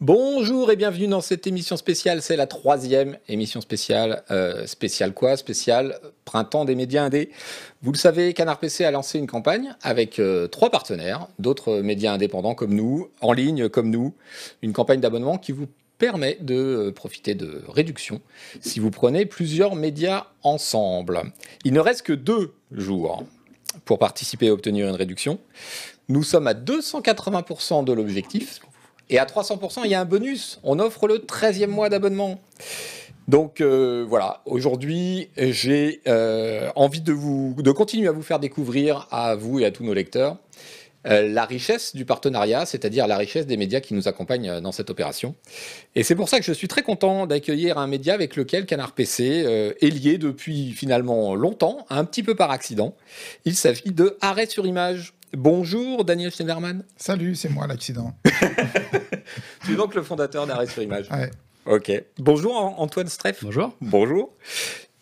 Bonjour et bienvenue dans cette émission spéciale. C'est la troisième émission spéciale. Euh, spéciale quoi? Spéciale Printemps des médias indés. Vous le savez, Canard PC a lancé une campagne avec euh, trois partenaires, d'autres médias indépendants comme nous, en ligne comme nous. Une campagne d'abonnement qui vous permet de euh, profiter de réductions si vous prenez plusieurs médias ensemble. Il ne reste que deux jours pour participer et obtenir une réduction. Nous sommes à 280% de l'objectif. Et à 300%, il y a un bonus. On offre le 13e mois d'abonnement. Donc euh, voilà, aujourd'hui, j'ai euh, envie de, continuer à vous faire découvrir, à vous et à tous nos lecteurs, euh, la richesse du partenariat, c'est-à-dire la richesse des médias qui nous accompagnent dans cette opération. Et c'est pour ça que je suis très content d'accueillir un média avec lequel Canard PC est lié depuis finalement longtemps, un petit peu par accident. Il s'agit de Arrêt sur image. Bonjour Daniel Schneiderman. Salut, c'est moi l'accident. tu es donc le fondateur d'Arrêt sur Image. Ouais. Ok. Bonjour Antoine Streff. Bonjour. Bonjour.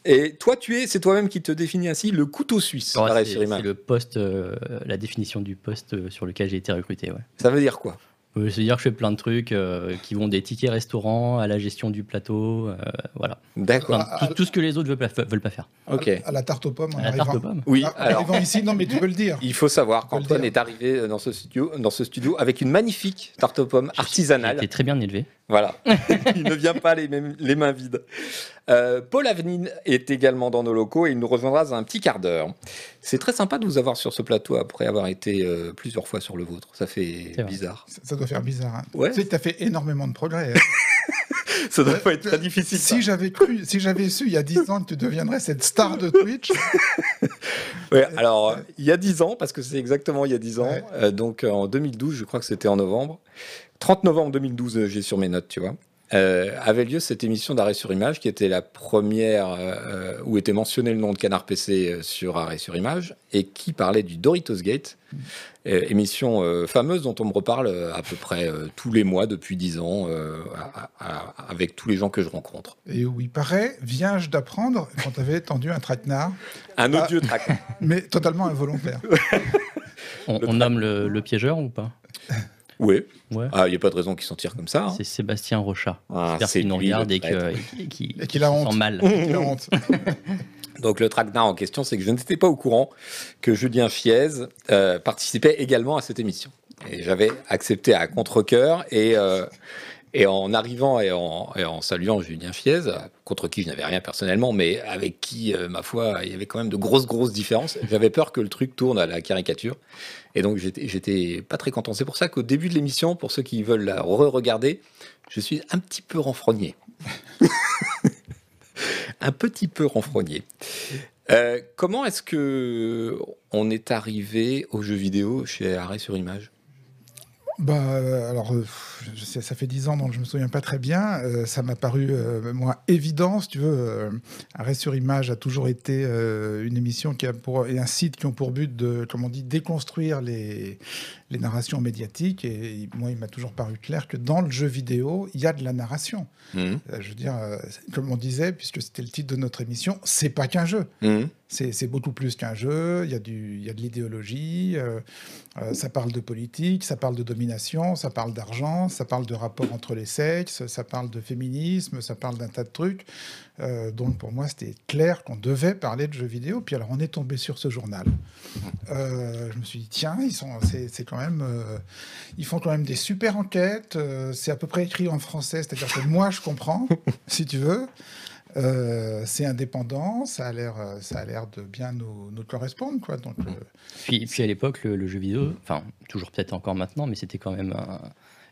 Et toi, tu es, c'est toi-même qui te définis ainsi, le couteau suisse. Ouais, d'Arrêt c'est sur Image. c'est le poste, euh, la définition du poste euh, sur lequel j'ai été recruté. Ouais. Ça veut dire quoi? Euh, C'est-à-dire que je fais plein de trucs euh, qui vont des tickets restaurants à la gestion du plateau, euh, voilà. D'accord. Enfin, tout, tout ce que les autres veulent pas, veulent pas faire. Ok. À la tarte aux pommes. À la tarte aux pommes. Oui. Ah, en Alors, arrivant ici, non mais tu peux le dire. il faut savoir qu'Antoine dire. est arrivé dans ce studio, dans ce studio avec une magnifique tarte aux pommes artisanale. été très bien élevé. Voilà. il ne vient pas les, mêmes- les mains vides. Euh, Paul Avenine est également dans nos locaux et il nous rejoindra dans un petit quart d'heure. C'est très sympa de vous avoir sur ce plateau après avoir été euh, plusieurs fois sur le vôtre. Ça fait bizarre. Ça, ça doit faire bizarre. hein. Ouais. Tu sais, tu as fait énormément de progrès. hein. Ça doit pas être très difficile. si j'avais cru, si j'avais su il y a 10 ans que tu deviendrais cette star de Twitch, Ouais, alors, il y a 10 ans, parce que c'est exactement il y a 10 ans, Ouais. euh, donc euh, en 2012, je crois que c'était en novembre, 30 novembre 2012, euh, j'ai sur mes notes, tu vois, euh, avait lieu cette émission d'Arrêt sur Image, qui était la première euh, euh, où était mentionné le nom de Canard PC euh, sur Arrêt sur Image, et qui parlait du Doritos Gate, euh, émission euh, fameuse dont on me reparle à peu près euh, tous les mois depuis 10 ans, euh, à- à- avec tous les gens que je rencontre. et où il paraît, viens-je d'apprendre quand tu avais tendu un traquenard, Un Ah. odieux track. mais totalement involontaire. On, Le on nomme le, le piégeur ou pas? Oui, Ouais. Ah, il n'y a pas de raison qu'il s'en tire comme ça. hein. C'est Sébastien Rochat. Ah, J'espère c'est qu'il nous regarde et qu'il a honte. sent mal. Il a honte. Donc le traquenard en question, c'est que je n'étais pas au courant que Julien Fiez euh, participait également à cette émission. Et j'avais accepté à contre-coeur et, euh, et en arrivant et en, et en saluant Julien Fiez, contre qui je n'avais rien personnellement, mais avec qui, euh, ma foi, il y avait quand même de grosses, grosses différences, j'avais peur que le truc tourne à la caricature. Et donc j'étais pas très content. C'est pour ça qu'au début de l'émission, pour ceux qui veulent la re-regarder, je suis un petit peu renfrogné. un petit peu renfrogné. Euh, comment est-ce que on est arrivé aux jeux vidéo chez Arrêt sur Image? Bah, euh, alors, euh, ça fait 10 ans, donc je me souviens pas très bien. Euh, ça m'a paru, moi, évident, si tu veux. Arrêt sur image a toujours été une émission qui a pour, et un site qui ont pour but de, comme on dit, déconstruire les, les narrations médiatiques. Et moi, il m'a toujours paru clair que dans le jeu vidéo, il y a de la narration. Mhm. Euh, je veux dire, euh, comme on disait, puisque c'était le titre de notre émission, c'est pas qu'un jeu. Mhm. C'est beaucoup plus qu'un jeu, il y, a du- il y a de l'idéologie, euh, euh, ça parle de politique, ça parle de domination, ça parle d'argent, ça parle de rapport entre les sexes, ça parle de féminisme, ça parle d'un tas de trucs. Euh, donc pour moi, c'était clair qu'on devait parler de jeux vidéo. Puis alors, on est tombé sur ce journal. Je me suis dit, tiens, ils, sont, c'est, c'est quand même, euh, ils font quand même des super enquêtes. euh, c'est à peu près écrit en français, c'est-à-dire que moi, je comprends, si tu veux. Euh, c'est indépendant, ça a l'air, ça a l'air de bien nous, nous correspondre, quoi. Donc, euh, Puis, puis à l'époque, le, le jeu vidéo, enfin, toujours peut-être encore maintenant, mais c'était quand même un-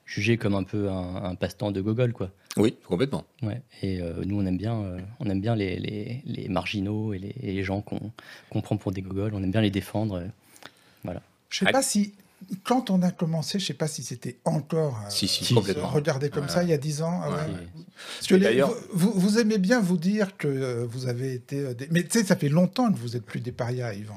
jugé comme un peu un, un passe-temps de gogol, quoi. Oui, complètement. Ouais. Et euh, nous, on aime bien, euh, on aime bien les, les- les marginaux et les, et les gens qu'on qu'on prend pour des gogols. On aime bien les défendre. euh. je sais pas si, quand on a commencé, je sais pas si c'était encore euh, Si, si, regardé comme ça il y a 10 ans. ah ouais. Parce que les- vous, vous- vous aimez bien vous dire que euh, vous avez été. euh, des- Mais tu sais, ça fait longtemps que vous êtes plus des parias, Yvan.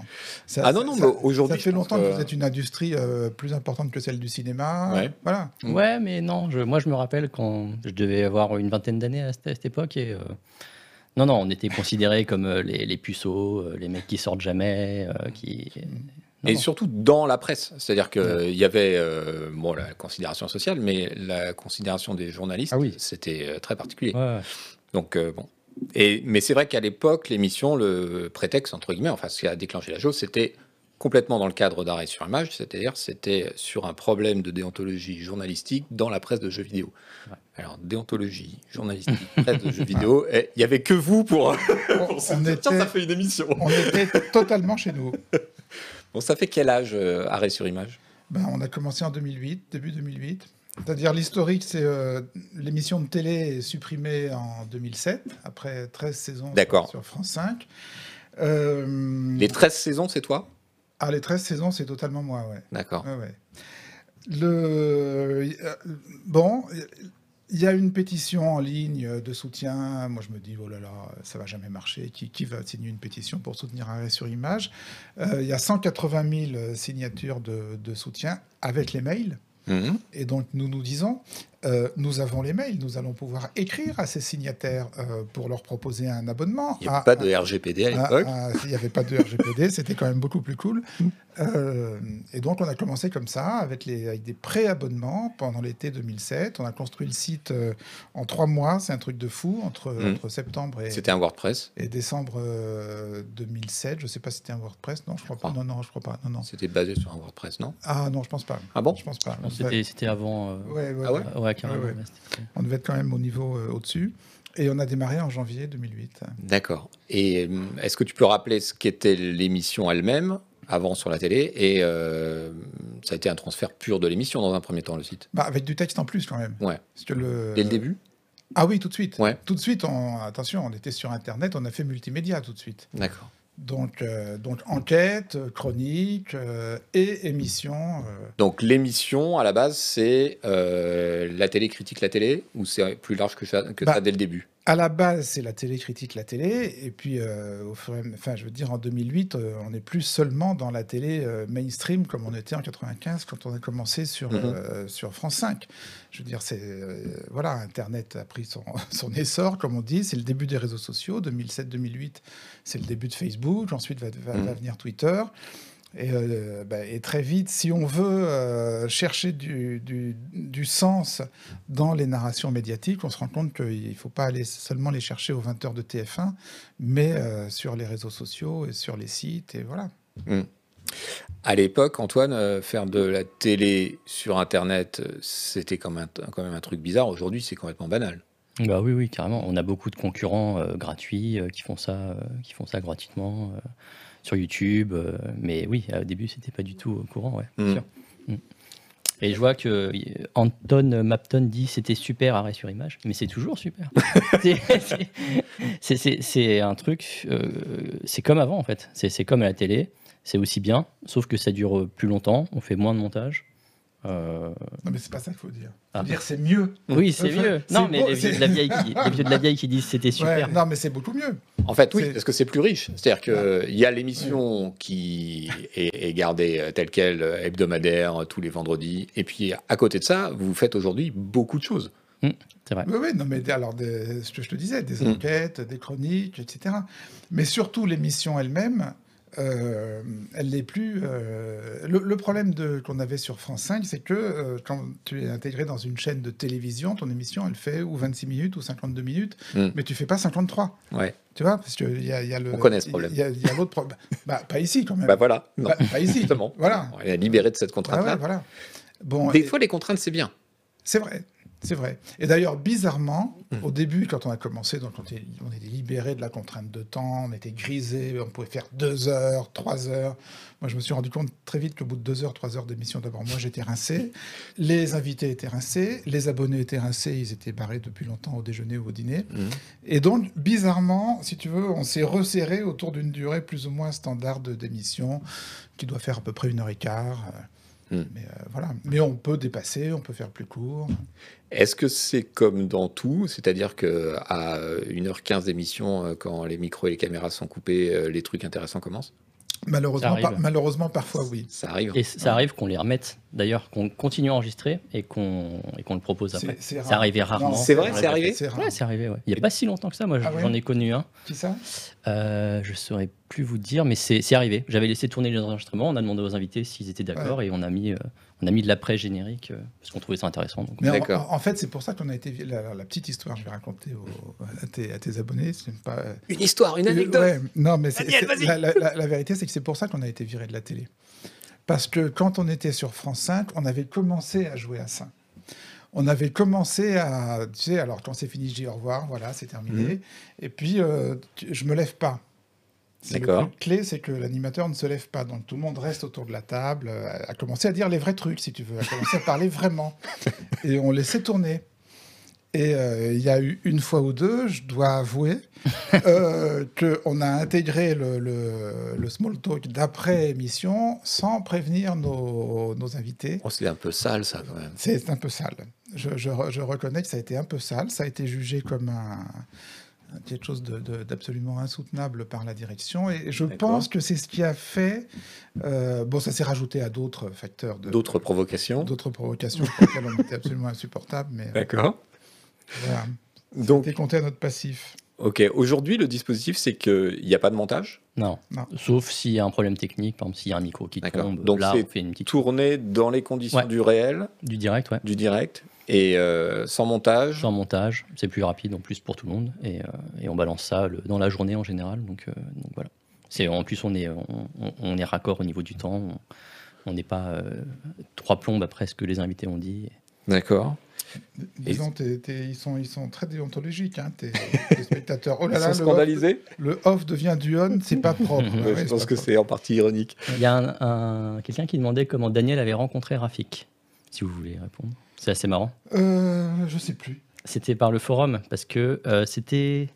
Ça- Ah non, non, ça- mais aujourd'hui, Ça fait longtemps que... que- vous êtes une industrie euh, plus importante que celle du cinéma. Ouais. Voilà. Ouais, mais non, je- moi je me rappelle quand je devais avoir une vingtaine d'années à, cette- à cette époque et euh, non, non, on était considérés comme les, les puceaux, les mecs qui sortent jamais, euh, qui. Et surtout dans la presse. C'est-à-dire qu'il y avait euh, bon, la considération sociale, mais la considération des journalistes, Ah oui. c'était euh, très particulier. Ouais, ouais. Donc, euh, bon. Et, mais c'est vrai qu'à l'époque, l'émission, le prétexte, entre guillemets, enfin, ce qui a déclenché la chose, c'était complètement dans le cadre d'arrêt sur image, c'est-à-dire c'était sur un problème de déontologie journalistique dans la presse de jeux vidéo. Ouais. Alors, déontologie journalistique, presse de jeux vidéo, il n'y avait que vous pour, pour on tiens, était- ça fait une émission. On était totalement chez nous. Bon, ça fait quel âge, euh, arrêt sur image? Ben, on a commencé en 2008, début 2008. C'est-à-dire l'historique, c'est euh, l'émission de télé est supprimée en 2007, après 13 saisons sur France 5. Euh, Les 13 saisons, c'est toi? Ah, les 13 saisons, c'est totalement moi, ouais. D'accord. Ouais, ouais. Le... Bon, il y a une pétition en ligne de soutien. Moi, je me dis, oh là là, ça va jamais marcher. Qui, qui va signer une pétition pour soutenir Arrêt sur Image? Euh, Il y a 180 000 signatures de, de soutien avec les mails. Mhm. Et donc, nous nous disons, euh, nous avons les mails, nous allons pouvoir écrire à ces signataires euh, pour leur proposer un abonnement. Il n'y a à- pas de RGPD à ah, l'époque. ah, Il n'y avait pas de RGPD, c'était quand même beaucoup plus cool. Euh, et donc, on a commencé comme ça, avec, les, avec des pré-abonnements pendant l'été 2007. On a construit le site euh, en trois mois, c'est un truc de fou, entre, entre septembre et, C'était un WordPress? et décembre euh, 2007. Je ne sais pas si c'était un WordPress, non, je crois pas. crois. Non, non, je crois pas. Non, non. C'était basé sur un WordPress, non? Ah non, je pense pas. Ah bon? Je pense pas. C'était c'était avant. euh, Ouais, ouais, Ah ouais ouais. Ouais, carrément. Ouais, ouais. ouais, c'était- On devait être quand même au niveau euh, au-dessus. Et on a démarré en janvier 2008. D'accord. Et euh, est-ce que tu peux rappeler ce qu'était l'émission elle-même avant sur la télé? Et euh, ça a été un transfert pur de l'émission dans un premier temps, le site? Bah, avec du texte en plus quand même. Ouais. Parce que le... Dès le début? Ah oui, tout de suite. Ouais. Tout de suite, on... attention, on était sur Internet, on a fait multimédia tout de suite. D'accord. Donc, euh, donc enquête, chronique euh, et émission. euh, Donc l'émission, à la base, c'est la télé critique la télé Ou c'est plus large que ça, que Bah, ça dès le début? À la base, c'est la télé critique la télé, et puis euh, au fur et enfin, je veux dire, en 2008, euh, on n'est plus seulement dans la télé euh, mainstream comme on était en 95 quand on a commencé sur Mhm. euh, sur France 5. Je veux dire, c'est voilà, Internet a pris son, son essor, comme on dit, c'est le début des réseaux sociaux. 2007-2008, c'est le début de Facebook. Ensuite va, va- va venir Twitter. Et, euh, bah, et très vite, si on veut euh, chercher du, du- du sens dans les narrations médiatiques, on se rend compte qu'il ne faut pas aller seulement les chercher aux 20h de TF1, mais euh, sur les réseaux sociaux et sur les sites. Et voilà. À l'époque, Antoine, euh, faire de la télé sur Internet, c'était quand même, un- quand même un truc bizarre. Aujourd'hui, c'est complètement banal. Bah oui, oui, carrément. On a beaucoup de concurrents euh, gratuits euh, qui font ça, euh, qui font ça gratuitement euh, sur YouTube. euh, mais oui, au début, c'était pas du tout courant, ouais, bien Mm. sûr. Mm. Et je vois que euh, Anton Mapton dit c'était super arrêt sur image, mais c'est toujours super. C'est- un truc, euh, c'est comme avant en fait. C'est comme à la télé, c'est aussi bien, sauf que ça dure plus longtemps, on fait moins de montage. Euh, Non, mais c'est pas ça qu'il faut dire. Ah. Faut dire c'est mieux. oui, c'est Enfin, mieux. Non, mais beau, les vieux, c'est- de la vieille qui, les vieux de la vieille qui disent c'était super. Ouais, non, mais c'est beaucoup mieux. En fait, oui, parce que c'est plus riche. C'est-à-dire qu'il y a l'émission qui est, est gardée euh, telle qu'elle, euh, hebdomadaire, tous les vendredis. Et puis, à côté de ça, vous faites aujourd'hui beaucoup de choses. C'est vrai. Oui, oui, non, mais alors, des- ce que je te disais, des Mm. enquêtes, des chroniques, etc. Mais surtout, l'émission elle-même, euh, elle n'est plus. euh, le, le problème qu'on avait sur France 5, c'est que euh, quand tu es intégré dans une chaîne de télévision, ton émission, elle fait ou 26 minutes ou 52 minutes, Mm. mais tu fais pas 53. Ouais. Tu vois, parce qu'il y a, y a le. On connaît ce problème. Il y a, l'autre problème. Bah, pas ici, quand même. Bah voilà. Non, Pas, pas ici. justement. Voilà. On est libéré de cette Ah contrainte-là. ouais, voilà. Bon, Des et- fois, les contraintes, c'est bien. c'est vrai, c'est vrai. Et d'ailleurs, bizarrement, Mhm. au début, quand on a commencé, donc on était, on était libéré de la contrainte de temps, on était grisé, on pouvait faire deux heures, trois heures. Moi, je me suis rendu compte très vite qu'au bout de deux heures, trois heures d'émission, d'abord, moi, j'étais rincé. Les invités étaient rincés, les abonnés étaient rincés, ils étaient barrés depuis longtemps au déjeuner ou au dîner. Mhm. Et donc, bizarrement, si tu veux, on s'est resserré autour d'une durée plus ou moins standard d'émission, qui doit faire à peu près une heure et quart. Euh, Mm. Mais euh, voilà. Mais on peut dépasser, on peut faire plus court. Est-ce que c'est comme dans tout? C'est-à-dire que à 1h15 d'émission, euh, quand les micros et les caméras sont coupés, euh, les trucs intéressants commencent? Malheureusement, arrive. par- malheureusement parfois oui. Ça arrive. Et ça arrive qu'on les remette, d'ailleurs, qu'on continue à enregistrer et qu'on le propose après. C'est- rare. arrivé rarement. C'est vrai, c'est arrivé. Ouais, c'est arrivé. ouais. Il n'y a pas si longtemps que ça. Moi, Ah ouais j'en ai connu un. Qui ça? Euh, je saurais plus vous dire, mais c'est c'est arrivé. J'avais laissé tourner les enregistrements, on a demandé aux invités s'ils étaient d'accord et on a mis, euh, on a mis de l'après générique euh, parce qu'on trouvait ça intéressant. donc. Mais en, D'accord. en- fait, c'est pour ça qu'on a été. La, la petite histoire, je vais raconter aux- à, tes, à tes abonnés. C'est pas. Une histoire, une Ouais, non, mais Daniel, la, la- la- la vérité, c'est que c'est pour ça qu'on a été viré de la télé. Parce que quand on était sur France 5, on avait commencé à jouer à ça. On avait commencé à, tu sais, alors quand c'est fini, je dis au revoir, voilà, c'est terminé. Mhm. Et puis, euh, je me lève pas. Le D'accord. truc clé, c'est que l'animateur ne se lève pas. Donc tout le monde reste autour de la table, euh, a commencé à dire les vrais trucs, si tu veux, a commencé à parler vraiment. Et on laissait tourner. Et euh, il y a eu une fois ou deux, je dois avouer, euh, qu'on a intégré le, le- le small talk d'après émission sans prévenir nos, nos invités. Oh, c'est un peu sale, ça, quand même. C'est un peu sale. Je, je re- je reconnais que ça a été un peu sale. Ça a été jugé comme un, quelque chose d'absolument insoutenable par la direction. Et je pense que c'est ce qui a fait. euh, bon, ça s'est rajouté à d'autres facteurs, de- D'autres provocations d'autres provocations pour lesquelles on était absolument insupportable. Mais euh, D'accord. voilà. Donc, C'était compté à notre passif. ok. Aujourd'hui, le dispositif, c'est qu'il n'y a pas de montage? Non. Non. Sauf s'il y a un problème technique, par exemple s'il y a un micro qui D'accord. tombe, Donc là c'est on fait une petite Tourné dans les conditions Ouais. du réel, du direct, ouais. du direct, et euh, sans montage. Sans montage, c'est plus rapide en plus pour tout le monde et, euh, et on balance ça le- dans la journée en général. Donc, euh, donc voilà. C'est en plus on est on, on- on est raccord au niveau du temps. On- n'est pas euh, trois plombes après ce que les invités ont dit. D'accord. Disons, ils, sont, ils sont très déontologiques, hein, tes, spectateurs. Oh là Ils là, sont le scandalisés off, le off devient du on, c'est pas propre. Ouais, ouais, Je pense que c'est en partie ironique. Il y a un, un- quelqu'un qui demandait comment Daniel avait rencontré Rafik. Si vous voulez répondre, c'est assez marrant. Euh, je sais plus. C'était par le forum parce que euh, c'était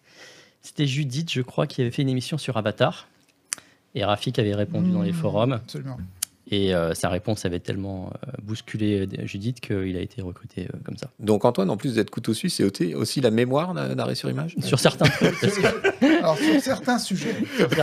c'était Judith, je crois, qui avait fait une émission sur Avatar. Et Rafik avait répondu dans les Mmh, forums. Absolument. Et euh, sa réponse avait tellement euh, bousculé euh, Judith qu'il a été recruté euh, comme ça. Donc Antoine, en plus d'être couteau suisse, c'est aussi- aussi la mémoire d'arrêt sur image? Sur certains trucs. parce que- Alors, sur certains sujets,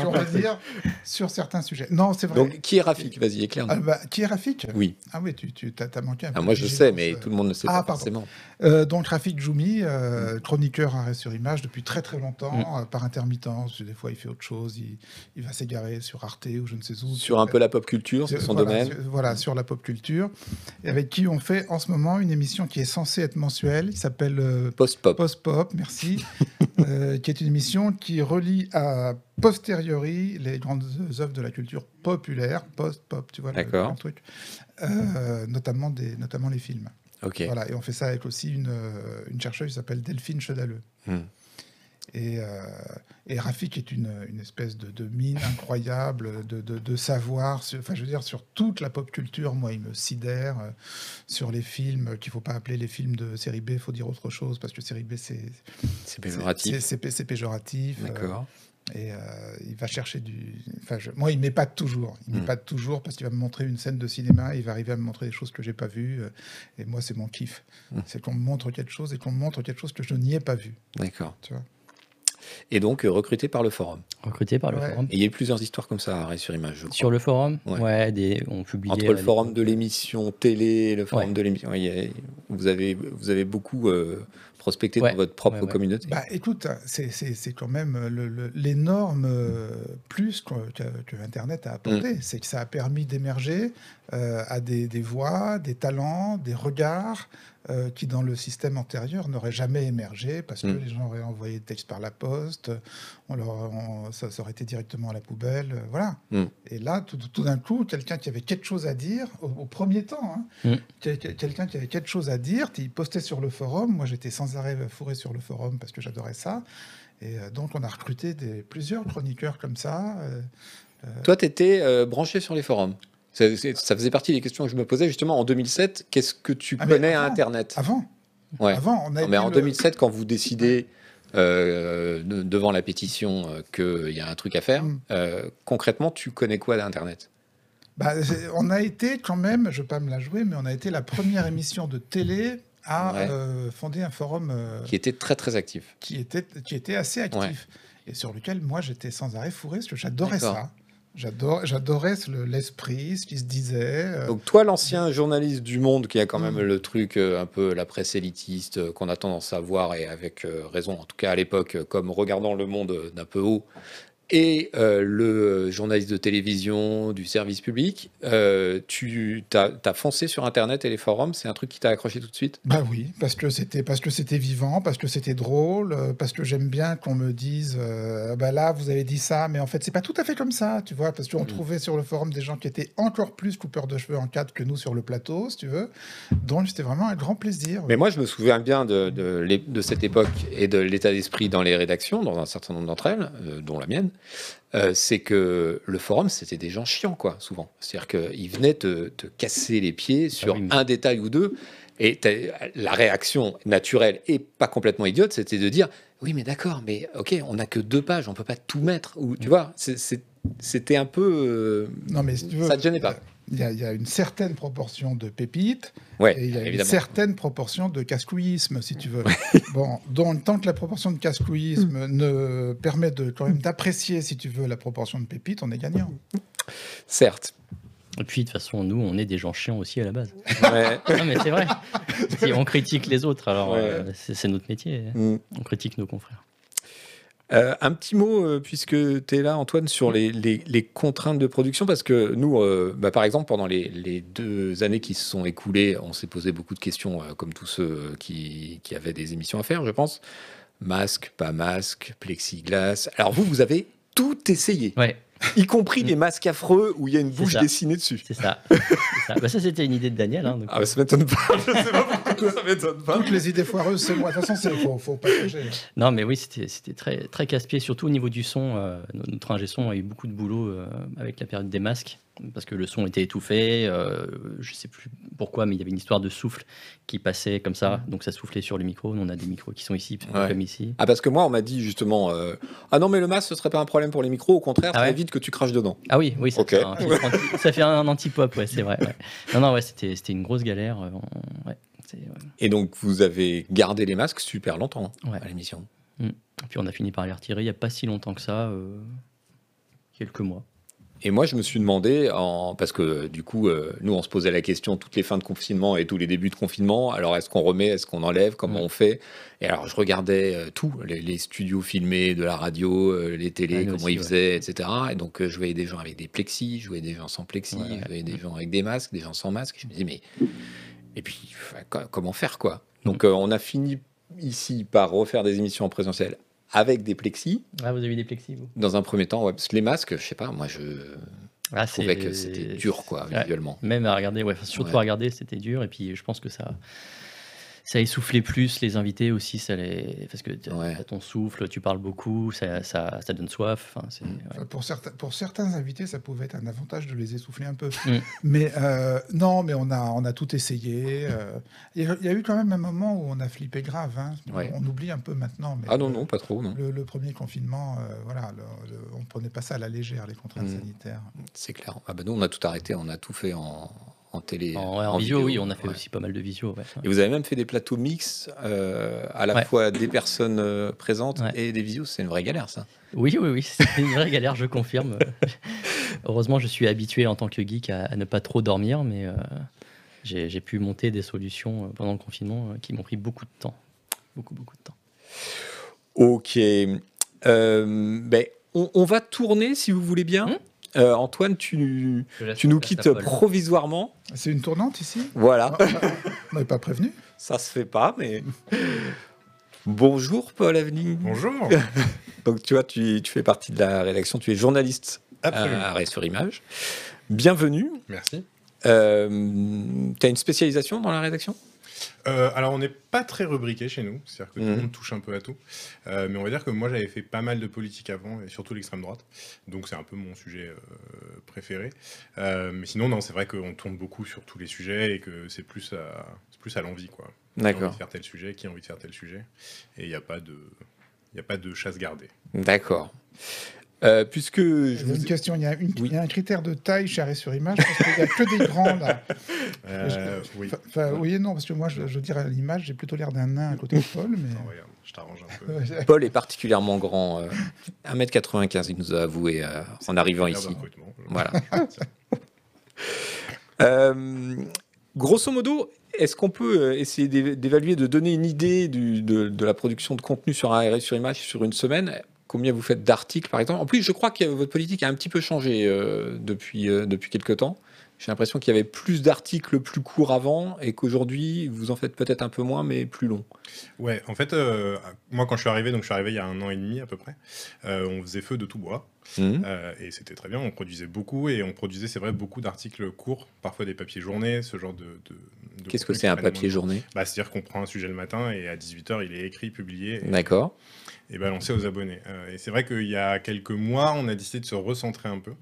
on va dire, sur certains sujets. Non, c'est vrai. Donc qui est Rafik? Vas-y, éclaire-nous. Ah, bah, qui est Rafik? Oui. Ah oui, tu, tu as, manqué un Ah, peu moi je sais, mais euh. tout le monde ne sait Ah, pas pardon. forcément. Euh, donc Rafik Joumi, euh, chroniqueur arrêt sur image depuis très très longtemps, Mm. euh, par intermittence. Des fois, il fait autre chose, il, il va s'égarer sur Arte ou je ne sais où. Sur un peu la pop culture, son voilà, domaine. sur- voilà, sur la pop culture. Et avec qui on fait en ce moment une émission qui est censée être mensuelle. Il s'appelle euh, Post-pop. Post-Pop, merci. euh, qui est une émission qui relie à posteriori les grandes œuvres de la culture populaire. Post-pop, tu vois le, D'accord. le truc. Euh, notamment, des, notamment les films. Ok. Voilà, et on fait ça avec aussi une, une chercheuse qui s'appelle Delphine Chedaleux. Hmm. Et, euh, et Rafik est une, une espèce de, de mine incroyable de, de, de savoir, sur, enfin je veux dire, sur toute la pop culture, moi il me sidère, euh, sur les films, qu'il faut pas appeler les films de série B, il faut dire autre chose, parce que série B c'est péjoratif. c'est- péjoratif. euh, D'accord. et euh, il va chercher du. Enfin, je- moi, il m'épate toujours. Il m'épate toujours parce qu'il va me montrer une scène de cinéma, il va arriver à me montrer des choses que j'ai pas vues. et moi, c'est mon kiff. Mm. C'est qu'on me montre quelque chose et qu'on me montre quelque chose que je n'y ai pas vu. D'accord. Tu vois? Et donc euh, recruté par le forum. recruté par le Ouais. forum. Et il y a eu plusieurs histoires comme ça, arrêt sur image. je crois. Sur le forum, Ouais. ouais, des, on publiait. Entre à le forum de l'émission télé et le forum Ouais. de l'émission, vous avez vous avez beaucoup euh, prospecté Ouais. dans votre propre Ouais, ouais. communauté. Bah, écoute, c'est- c'est c'est quand même l'énorme euh, plus que, que- que Internet a apporté. Mm. C'est que ça a permis d'émerger euh, à des, des voix, des talents, des regards euh, qui, dans le système antérieur, n'auraient jamais émergé parce que Mm. les gens auraient envoyé des textes par la poste, on leur, on- ça, ça aurait été directement à la poubelle. euh, voilà. Mm. Et là, tout, tout d'un coup, quelqu'un qui avait quelque chose à dire, au, au premier temps, hein, Mm. quel- quel- quelqu'un qui avait quelque chose à dire, il postait sur le forum. Moi, j'étais sans arrêt fourré sur le forum parce que j'adorais ça. Et euh, donc, on a recruté des, plusieurs chroniqueurs comme ça. euh, Toi, tu étais branché sur les forums. Ça, faisait partie des questions que je me posais justement en 2007. Qu'est-ce que tu Ah, connais à. Internet? Avant, Ouais. avant, on a Non, mais en le- 2007, quand vous décidez euh, de- devant la pétition euh, qu'il y a un truc à faire, Mm. euh, concrètement, tu connais quoi d'Internet? Bah, on a été quand même, je ne vais pas me la jouer, mais on a été la première émission de télé à Ouais. fonder un forum qui était très très actif qui, était, qui était assez actif et sur lequel moi j'étais sans arrêt fourré parce que j'adorais ça. J'adorais le- l'esprit, ce qui se disait. euh, Donc toi, l'ancien journaliste du Monde, qui a quand même Mm. le truc euh, un peu la presse élitiste euh, qu'on a tendance à voir, et avec raison, en tout cas à l'époque, comme regardant le monde d'un peu haut, et euh, le journaliste de télévision, du service public, euh, tu as, foncé sur Internet et les forums, c'est un truc qui t'a accroché tout de suite? Bah oui, parce que c'était parce que c'était vivant, parce que c'était drôle, euh, parce que j'aime bien qu'on me dise, bah là vous avez dit ça, mais en fait c'est pas tout à fait comme ça, tu vois, parce qu'on mm. trouvait sur le forum des gens qui étaient encore plus coupeurs de cheveux en cadre que nous sur le plateau, si tu veux. Donc c'était vraiment un grand plaisir. Mais moi je me souviens bien de, de, de cette époque et de l'état d'esprit dans les rédactions, dans un certain nombre d'entre elles, dont la mienne. Euh, c'est que le forum, c'était des gens chiants, quoi, souvent. C'est-à-dire qu'ils venaient te, casser les pieds ah sur un détail ou deux. Et la réaction naturelle et pas complètement idiote, c'était de dire Oui, mais d'accord, mais ok, on n'a que deux pages, on peut pas tout mettre. Ou, tu vois, c'était un peu. Euh, non, mais si tu veux, ça ne te gênait pas il y, a, une certaine proportion de pépites et il y a une certaine proportion de casse-couillisme, si tu veux. bon, donc, tant que la proportion de casse-couillisme mm. ne permet de, quand même d'apprécier, si tu veux, la proportion de pépites, on est gagnant. Certes. Et puis, de toute façon, nous, on est des gens chiants aussi à la base. non, mais c'est vrai. Si on critique les autres, alors euh, c'est notre métier. Mm. On critique nos confrères. Euh, un petit mot, euh, puisque tu es là, Antoine, sur les, contraintes de production, parce que nous, euh, bah, par exemple, pendant les, deux années qui se sont écoulées, on s'est posé beaucoup de questions, comme tous ceux qui, qui, avaient des émissions à faire, je pense. Masque, pas masque, plexiglas. Alors vous, vous avez tout essayé. Ouais y compris les masques affreux où il y a une bouche dessinée dessus. C'est ça. ça. Bah, ça c'était une idée de Daniel. Hein, ah, bah, ça m'étonne pas. Je sais pas pourquoi ça m'étonne pas. Toutes les idées foireuses, c'est moi. De toute façon, il faut, faut partager. Non, mais oui, c'était très, très casse-pied, surtout au niveau du son. Euh, notre ingé son a eu beaucoup de boulot euh, avec la période des masques parce que le son était étouffé. Euh, je sais plus pourquoi, mais il y avait une histoire de souffle qui passait comme ça, donc ça soufflait sur le micro. On a des micros qui sont ici, comme ici. Ah, parce que moi, on m'a dit justement, euh, ah non, mais le masque, ce serait pas un problème pour les micros. Au contraire, ah ça évite que tu craches dedans. Ah oui, oui, ça, fait, un, ça fait un anti-pop, ouais, c'est vrai. Non, non, ouais, c'était une grosse galère. Euh, Et donc, vous avez gardé les masques super longtemps à l'émission. Mm. Et puis, on a fini par les retirer il n'y a pas si longtemps que ça, quelques mois. Et moi, je me suis demandé, en... parce que du coup, euh, nous, on se posait la question toutes les fins de confinement et tous les débuts de confinement. Alors, est-ce qu'on remet, est-ce qu'on enlève, comment on fait? Et alors, je regardais euh, tout, les, studios filmés de la radio, euh, les télés, comment ils faisaient, etc. Et donc, je voyais des gens avec des plexis, je voyais des gens sans plexis, je voyais des gens avec des masques, des gens sans masque. Je me disais, mais. Et puis, comment faire, quoi? Donc, on a fini ici par refaire des émissions en présentiel avec des plexis. Ah, vous avez des plexis, vous Dans un premier temps, ouais, parce que les masques, je sais pas, moi je ah, trouvais que c'était dur, quoi, visuellement. Même à regarder, ouais, surtout à regarder, c'était dur, et puis je pense que ça ça essoufflait plus les invités aussi, ça les... parce que ton souffle, tu parles beaucoup, ça, ça, ça donne soif. Mm. pour, certains, pour certains invités, ça pouvait être un avantage de les essouffler un peu. Mm. Mais euh, non, mais on a, on a tout essayé. Euh. Il y, a eu quand même un moment où on a flippé grave. Hein. On oublie un peu maintenant. Mais ah non, non, pas trop. Non. Le, premier confinement, euh, voilà, on ne prenait pas ça à la légère, les contraintes mm. sanitaires. C'est clair. Ah ben nous, on a tout arrêté, on a tout fait en, en télé. En, visio, oui, on a fait aussi pas mal de visio. Et vous avez même fait des plateaux mix, euh, à la fois des personnes euh, présentes et des visios. C'est une vraie galère, ça. Oui, oui, oui, c'est une vraie galère, je confirme. Heureusement, je suis habitué en tant que geek à, ne pas trop dormir, mais euh, j'ai pu monter des solutions pendant le confinement qui m'ont pris beaucoup de temps. Beaucoup, beaucoup de temps. Ok. ben, on, va tourner, si vous voulez bien. Hum euh, Antoine, tu, tu nous quittes provisoirement. C'est une tournante ici? Voilà. Ah, ah, on n'avait pas prévenu? Ça se fait pas, mais. Bonjour Paul Aveni. Bonjour. Donc tu vois, tu, tu, fais partie de la rédaction, tu es journaliste à Arrêt sur Image. Bienvenue. Merci. Euh, tu as une spécialisation dans la rédaction? Euh, alors, on n'est pas très rubriqué chez nous, c'est-à-dire que tout le mhm. monde touche un peu à tout. Euh, mais on va dire que moi, j'avais fait pas mal de politique avant, et surtout l'extrême droite. Donc, c'est un peu mon sujet euh, préféré. mais sinon, non, c'est vrai qu'on tourne beaucoup sur tous les sujets et que c'est plus à, plus à l'envie, quoi. D'accord. Qui a envie de faire tel sujet, qui a envie de faire tel sujet. Et il n'y a pas de... Il a pas de chasse gardée. D'accord. Euh, puisque je vous... une question, il y, a il y, a un critère de taille chez sur Image parce qu'il n'y a que des grands là. Euh, oui. Enfin, oui et non, parce que moi, je, je dirais à l'image, j'ai plutôt l'air d'un nain à côté de Paul. Mais... Non, regarde, je t'arrange un peu. Paul est particulièrement grand, euh, 1m95, il nous a avoué euh, en arrivant ici. Voilà. Euh, grosso modo, est-ce qu'on peut essayer d'évaluer, de donner une idée du, de, de, la production de contenu sur ARS sur image sur une semaine? Combien vous faites d'articles, par exemple En plus, je crois que votre politique a un petit peu changé euh, depuis, euh, depuis quelques temps. J'ai l'impression qu'il y avait plus d'articles plus courts avant et qu'aujourd'hui, vous en faites peut-être un peu moins, mais plus long. Ouais, en fait, euh, moi, quand je suis arrivé, donc je suis arrivé il y a un an et demi à peu près, euh, on faisait feu de tout bois. Euh, et c'était très bien, on produisait beaucoup et on produisait, c'est vrai, beaucoup d'articles courts, parfois des papiers journées, ce genre de. de- de Qu'est-ce que c'est un papier journée? Bah, C'est-à-dire qu'on prend un sujet le matin et à 18h, il est écrit, publié D'accord. Et balancé aux abonnés. Euh, et c'est vrai qu'il y a quelques mois, on a décidé de se recentrer un peu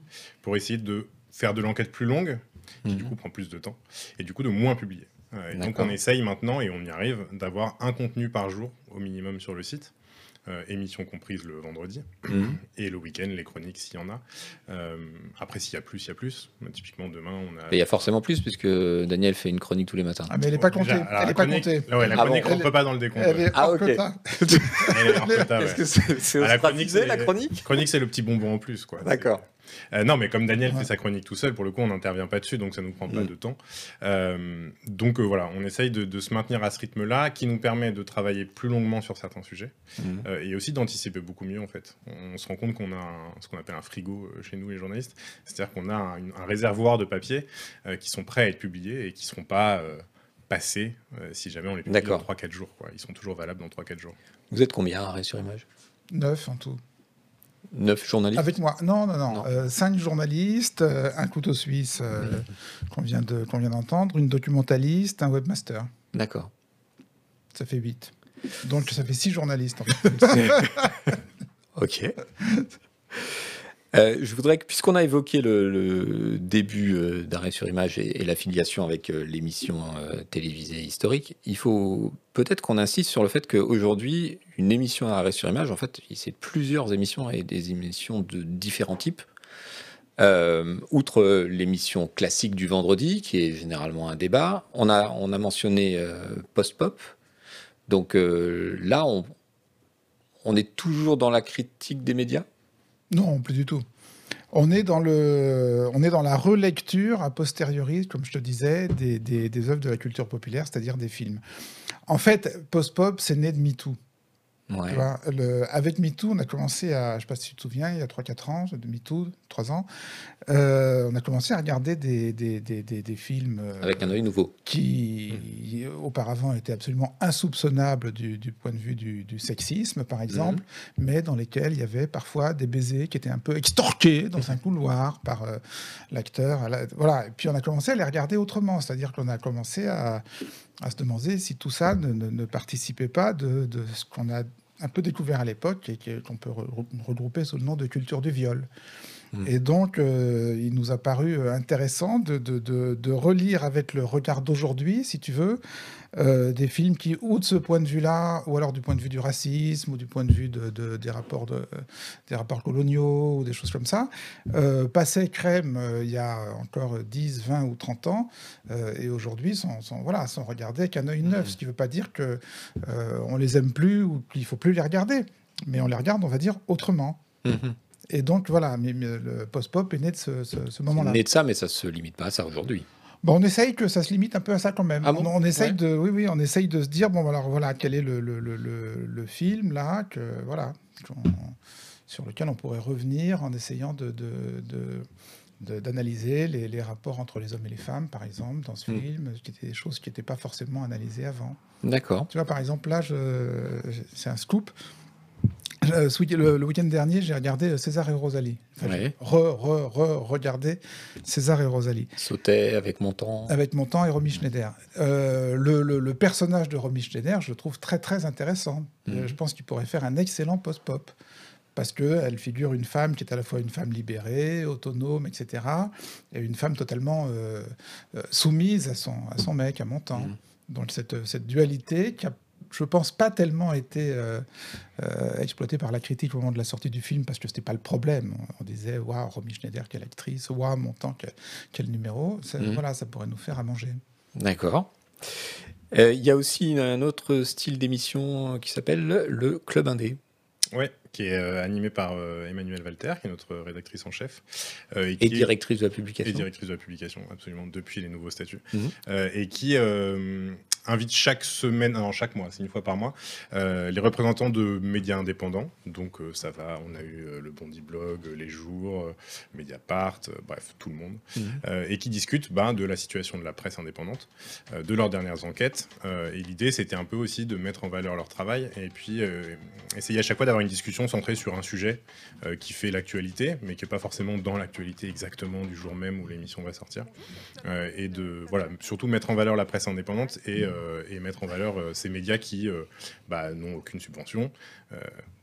pour essayer de faire de l'enquête plus longue, qui du Mhm. coup prend plus de temps, et du coup de moins publier. Euh, et donc on essaye maintenant, et on y arrive, d'avoir un contenu par jour au minimum sur le site, euh, émission comprise le vendredi, Mhm. et le week-end, les chroniques s'il y en a. Euh, après, s'il y a plus, il y a plus. Typiquement, demain, on a... Mais il y a forcément plus, puisque Daniel fait une chronique tous les matins. Ah, mais elle n'est pas comptée. déjà, alors, elle la n'est pas chronique- comptée. Ah ouais, la Ah bon chronique, on ne est- peut pas dans le décompte. Elle est Ah, quota. Elle est hors quota, ouais. Est-ce que c'est c'est Ah, la chronique, la chronique? Chronique, c'est le petit bonbon en plus, quoi. D'accord. Euh, non, mais comme Daniel Ouais. fait sa chronique tout seul, pour le coup, on n'intervient pas dessus, donc ça nous prend pas Mm. de temps. Euh, donc euh, voilà, on essaye de, de se maintenir à ce rythme-là, qui nous permet de travailler plus longuement sur certains sujets, euh, et aussi d'anticiper beaucoup mieux, en fait. On, on se rend compte qu'on a un- ce qu'on appelle un frigo euh, chez nous, les journalistes, c'est-à-dire qu'on a un, réservoir de papier euh, qui sont prêts à être publiés et qui ne seront pas euh, passés euh, si jamais on les publie dans D'accord. 3-4 jours. Quoi. Ils sont toujours valables dans 3-4 jours. Vous êtes combien à Arrêt sur Image? Neuf en tout. Neuf journalistes Avec moi. Non, non, non. Non. Euh, cinq journalistes, euh, un couteau suisse euh, qu'on vient de- qu'on vient d'entendre, une documentaliste, un webmaster. D'accord. Ça fait huit. Donc ça fait six journalistes. En fait. Ok. Euh, je voudrais que, puisqu'on a évoqué le, début euh, d'arrêt sur image et, l'affiliation avec euh, l'émission télévisée historique, il faut peut-être qu'on insiste sur le fait qu'aujourd'hui, une émission d'arrêt sur image, en fait, c'est plusieurs émissions et des émissions de différents types. Outre l'émission classique du vendredi, qui est généralement un débat, on a, on a mentionné Post-Pop. Donc là, on, on est toujours dans la critique des médias? Non, plus du tout. On est dans le, on est dans la relecture a posteriori, comme je te disais, des, des, des œuvres de la culture populaire, c'est-à-dire des films. En fait, post-pop, c'est né de MeToo. Ouais. Tu vois, le- avec MeToo, on a commencé à, je ne sais pas si tu te souviens, il y a 3-4 ans, de MeToo, 3 ans, euh, on a commencé à regarder des, des, des, des, des films euh, Avec un œil nouveau. qui auparavant étaient absolument insoupçonnables du, du point de vue du, du sexisme, par exemple, mais dans lesquels il y avait parfois des baisers qui étaient un peu extorqués dans un couloir par euh, l'acteur. la- Voilà. Et puis on a commencé à les regarder autrement, c'est-à-dire qu'on a commencé à, à se demander si tout ça ne, ne- participait pas de, de ce qu'on a un peu découvert à l'époque et qu'on peut re- regrouper sous le nom de culture du viol. Mm. Et donc, euh, il nous a paru euh, intéressant de, de- de- de relire avec le regard d'aujourd'hui, si tu veux, euh, des films qui, ou de ce point de vue-là, ou alors du point de vue du racisme, ou du point de vue de, de- des, rapports de, des rapports coloniaux, ou des choses comme ça, euh, passaient crème euh, il y a encore 10, 20 ou 30 ans, et aujourd'hui sont, sont, voilà, sont regardés avec un œil neuf, Mhm. ce qui ne veut pas dire euh, on les aime plus ou qu'il faut plus les regarder, mais on les regarde, on va dire, autrement. Mhm. Et donc voilà, mais, mais le post-pop est né de ce, ce- ce moment-là. né de ça, mais ça se limite pas à ça aujourd'hui. Bon, on essaye que ça se limite un peu à ça quand même. Ah bon on, essaye Ouais. de, oui, oui, on essaye de se dire bon, alors voilà, quel est le, le, le, film là, que voilà, sur lequel on pourrait revenir en essayant de, d'analyser les, les rapports entre les hommes et les femmes, par exemple, dans ce Mm. film, qui étaient des choses qui n'étaient pas forcément analysées avant. D'accord. Tu vois, par exemple, là, c'est un scoop. Euh, le, le week-end dernier, j'ai regardé César et Rosalie. Enfin, Ouais. re, re, re, regardé César et Rosalie Sautait avec mon temps. avec mon temps et Romy Schneider. Euh, le, personnage de Romy Schneider, je le trouve très très intéressant. Euh, Mhm. je pense qu'il pourrait faire un excellent post-pop. Parce qu'elle figure une femme qui est à la fois une femme libérée, autonome, etc. Et une femme totalement euh, euh, soumise à son, à son mec, à mon temps. Mhm. Donc cette, cette dualité qui a, je pense, pas tellement été euh, euh, exploitée par la critique au moment de la sortie du film, parce que c'était pas le problème. On, on disait, waouh, Romy Schneider, quelle actrice, waouh, mon temps, quel, quel numéro. Ça, Mhm. Voilà, ça pourrait nous faire à manger. D'accord. Euh, Il y a aussi un autre style d'émission qui s'appelle le Club Indé. Ouais, qui est euh, animé par euh, Emmanuel Walter, qui est notre rédactrice en chef. euh, Et qui est- directrice de la et publication. directrice de la publication, absolument, depuis les nouveaux statuts. Mhm. Euh, et qui euh, invite chaque semaine, non, chaque mois, c'est une fois par mois, euh, les représentants de médias indépendants. Donc euh, ça va, on a eu euh, le Bondi Blog, Les Jours, Mediapart, bref, tout le monde, euh, et qui discutent ben, de la situation de la presse indépendante, de leurs dernières enquêtes. Et l'idée, c'était un peu aussi de mettre en valeur leur travail et puis essayer à chaque fois d'avoir une discussion centrée sur un sujet qui fait l'actualité, mais qui n'est pas forcément dans l'actualité exactement du jour même où l'émission va sortir. Et de voilà, surtout mettre en valeur la presse indépendante et, et mettre en valeur euh, ces médias qui euh, bah, n'ont aucune subvention. euh,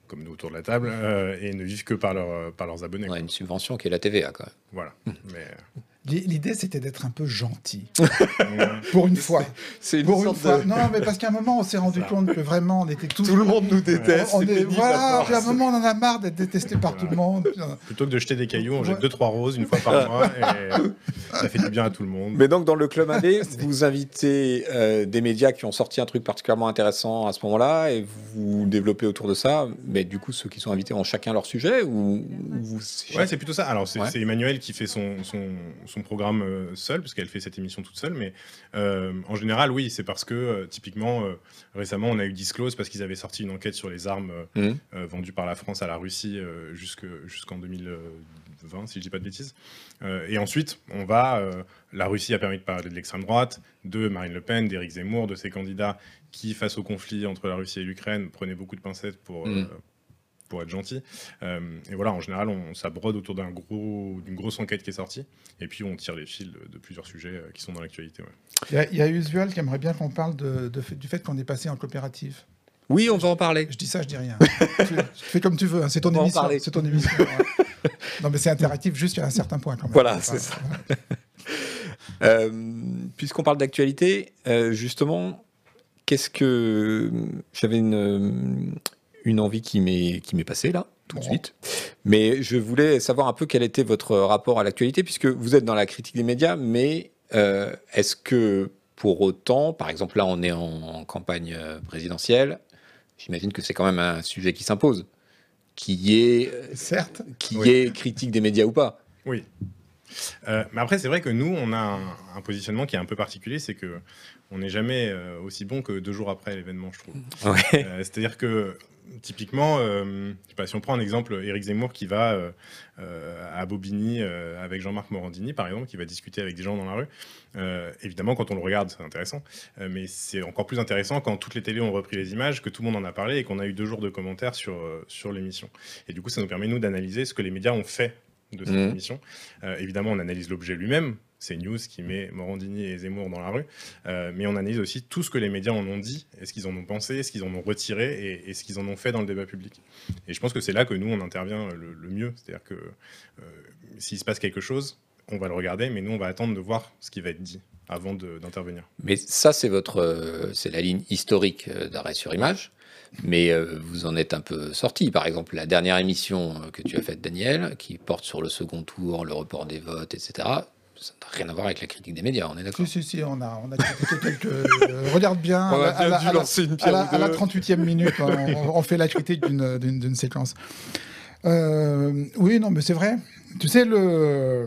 comme nous autour de la table, euh, et ne vivent que par, leur, par leurs abonnés. On a quoi. une subvention qui est la TVA, quand même. Voilà. Mais, L'idée, c'était d'être un peu gentil. Pour une fois. C'est une Pour une sorte fois. de- Non, mais parce qu'à un moment, on s'est rendu compte que vraiment, on était tous. Tout le monde nous déteste. On c'est est, pénible voilà, à puis à un moment, on en a marre d'être détesté par tout le monde. plutôt que de jeter des cailloux, on jette deux trois roses une fois par mois, et ça fait du bien à tout le monde. Mais donc, dans le Club Indé, vous invitez euh, des médias qui ont sorti un truc particulièrement intéressant à ce moment-là et vous développez autour de ça. Mais du coup, ceux qui sont invités ont chacun leur sujet ou, vous... Ouais, c'est plutôt ça. Alors, c'est Ouais. Emmanuel qui fait son, son, son programme euh, seul, parce qu'elle fait cette émission toute seule. Mais euh, en général, oui, c'est parce que, euh, typiquement, récemment, on a eu Disclose parce qu'ils avaient sorti une enquête sur les armes Mhm. vendues par la France à la Russie jusque- jusqu'en 2020, si je dis pas de bêtises. Et ensuite, on va. la Russie a permis de parler de l'extrême droite, de Marine Le Pen, d'Éric Zemmour, de ces candidats qui, face au conflit entre la Russie et l'Ukraine, prenaient beaucoup de pincettes pour. Mhm. Pour être gentil. Euh, et voilà, en général, on, ça brode autour d'un gros, d'une grosse enquête qui est sortie, et puis on tire les fils de, de plusieurs sujets euh, qui sont dans l'actualité. ouais. Il y a, il y a Usual qui aimerait bien qu'on parle de, de fait- du fait qu'on est passé en coopérative. Oui, on va en parler. Je dis ça, je dis rien. tu, tu fais comme tu veux, hein, c'est ton On va en émission. parler. C'est ton émission. ouais. Non, mais c'est interactif juste à un certain point quand même. Voilà, Enfin, c'est ça. Euh, Puisqu'on parle d'actualité, euh, justement, qu'est-ce que j'avais une, une envie qui m'est qui m'est passée là tout de suite, mais je voulais savoir un peu quel était votre rapport à l'actualité puisque vous êtes dans la critique des médias, mais euh, est-ce que pour autant, par exemple là on est en, en campagne euh, présidentielle, j'imagine que c'est quand même un sujet qui s'impose, qui est euh, Certes. qui Oui. est critique des médias ou pas? Oui. Euh, mais après, c'est vrai que nous, on a un, un positionnement qui est un peu particulier, c'est que on n'est jamais euh, aussi bon que deux jours après l'événement, je trouve. Ouais. Euh, C'est-à-dire que typiquement, euh, je sais pas, si on prend un exemple, Éric Zemmour qui va euh, euh, à Bobigny euh, avec Jean-Marc Morandini, par exemple, qui va discuter avec des gens dans la rue. évidemment, quand on le regarde, c'est intéressant, mais c'est encore plus intéressant quand toutes les télés ont repris les images, que tout le monde en a parlé et qu'on a eu deux jours de commentaires sur, sur l'émission. Et du coup, ça nous permet, nous, d'analyser ce que les médias ont fait de cette Mhm. émission. Évidemment, on analyse l'objet lui-même. C'est News qui met Morandini et Zemmour dans la rue. Euh, mais on analyse aussi tout ce que les médias en ont dit, et ce qu'ils en ont pensé, ce qu'ils en ont retiré, et, et ce qu'ils en ont fait dans le débat public. Et je pense que c'est là que nous, on intervient le, mieux. C'est-à-dire que euh, s'il se passe quelque chose, on va le regarder, mais nous, on va attendre de voir ce qui va être dit avant d'intervenir. Mais ça, c'est votre, euh, c'est la ligne historique euh, d'arrêt sur image. Mais vous en êtes un peu sorti. Par exemple, la dernière émission que tu as faite, Daniel, qui porte sur le second tour, le report des votes, etc. Ça n'a rien à voir avec la critique des médias, on est d'accord Si, si, si, on a, on a critiqué quelques. euh, regarde bien. On a à la- bien à la- dû à la- lancer une à pierre à la deux. 38e minute, on, fait la critique d'une- séquence. Euh, oui, non, mais c'est vrai. Tu sais, le,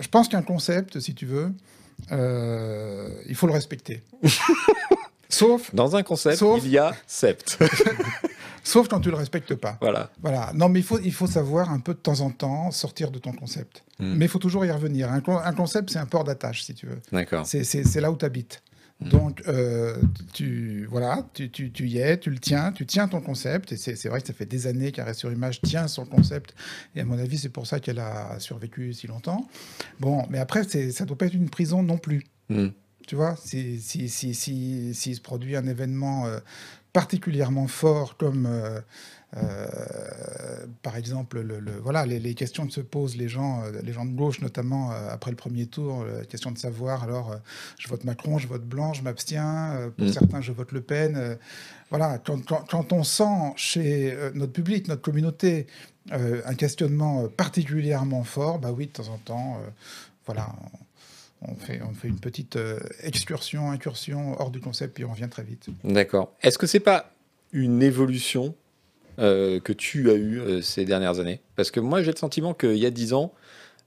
je pense qu'un concept, si tu veux, euh, il faut le respecter. sauf, Dans un concept, Sauf- il y a sept. sauf quand tu le respectes pas. voilà. Voilà. Non, mais il faut, il faut savoir un peu de temps en temps sortir de ton concept. Hmm. Mais il faut toujours y revenir. Un, con- un concept, c'est un port d'attache, si tu veux. D'accord. C'est- là où tu habites. Donc, euh, tu, voilà, tu, tu, tu y es, tu le tiens, tu tiens ton concept. Et c'est vrai que ça fait des années qu'Arrêt sur Image tient son concept. Et à mon avis, c'est pour ça qu'elle a survécu si longtemps. Bon, mais après, ça ne doit pas être une prison non plus. Hmm. Tu vois, si, si, si, si, s'il se produit un événement euh, particulièrement fort comme, euh, euh, par exemple, le, le- voilà, les, les questions que se posent les gens, euh, les gens de gauche notamment euh, après le premier tour, euh, la question de savoir, alors, je vote Macron, je vote Blanc, je m'abstiens, pour Mm. certains, je vote Le Pen. voilà, quand, quand, quand on sent chez notre public, notre communauté, un questionnement particulièrement fort, bah oui, de temps en temps, voilà, on fait, on fait une petite euh, excursion, incursion hors du concept, puis on revient très vite. D'accord. Est-ce que c'est pas une évolution euh, que tu as eue euh, ces dernières années? Parce que moi, j'ai le sentiment qu'il y a dix ans,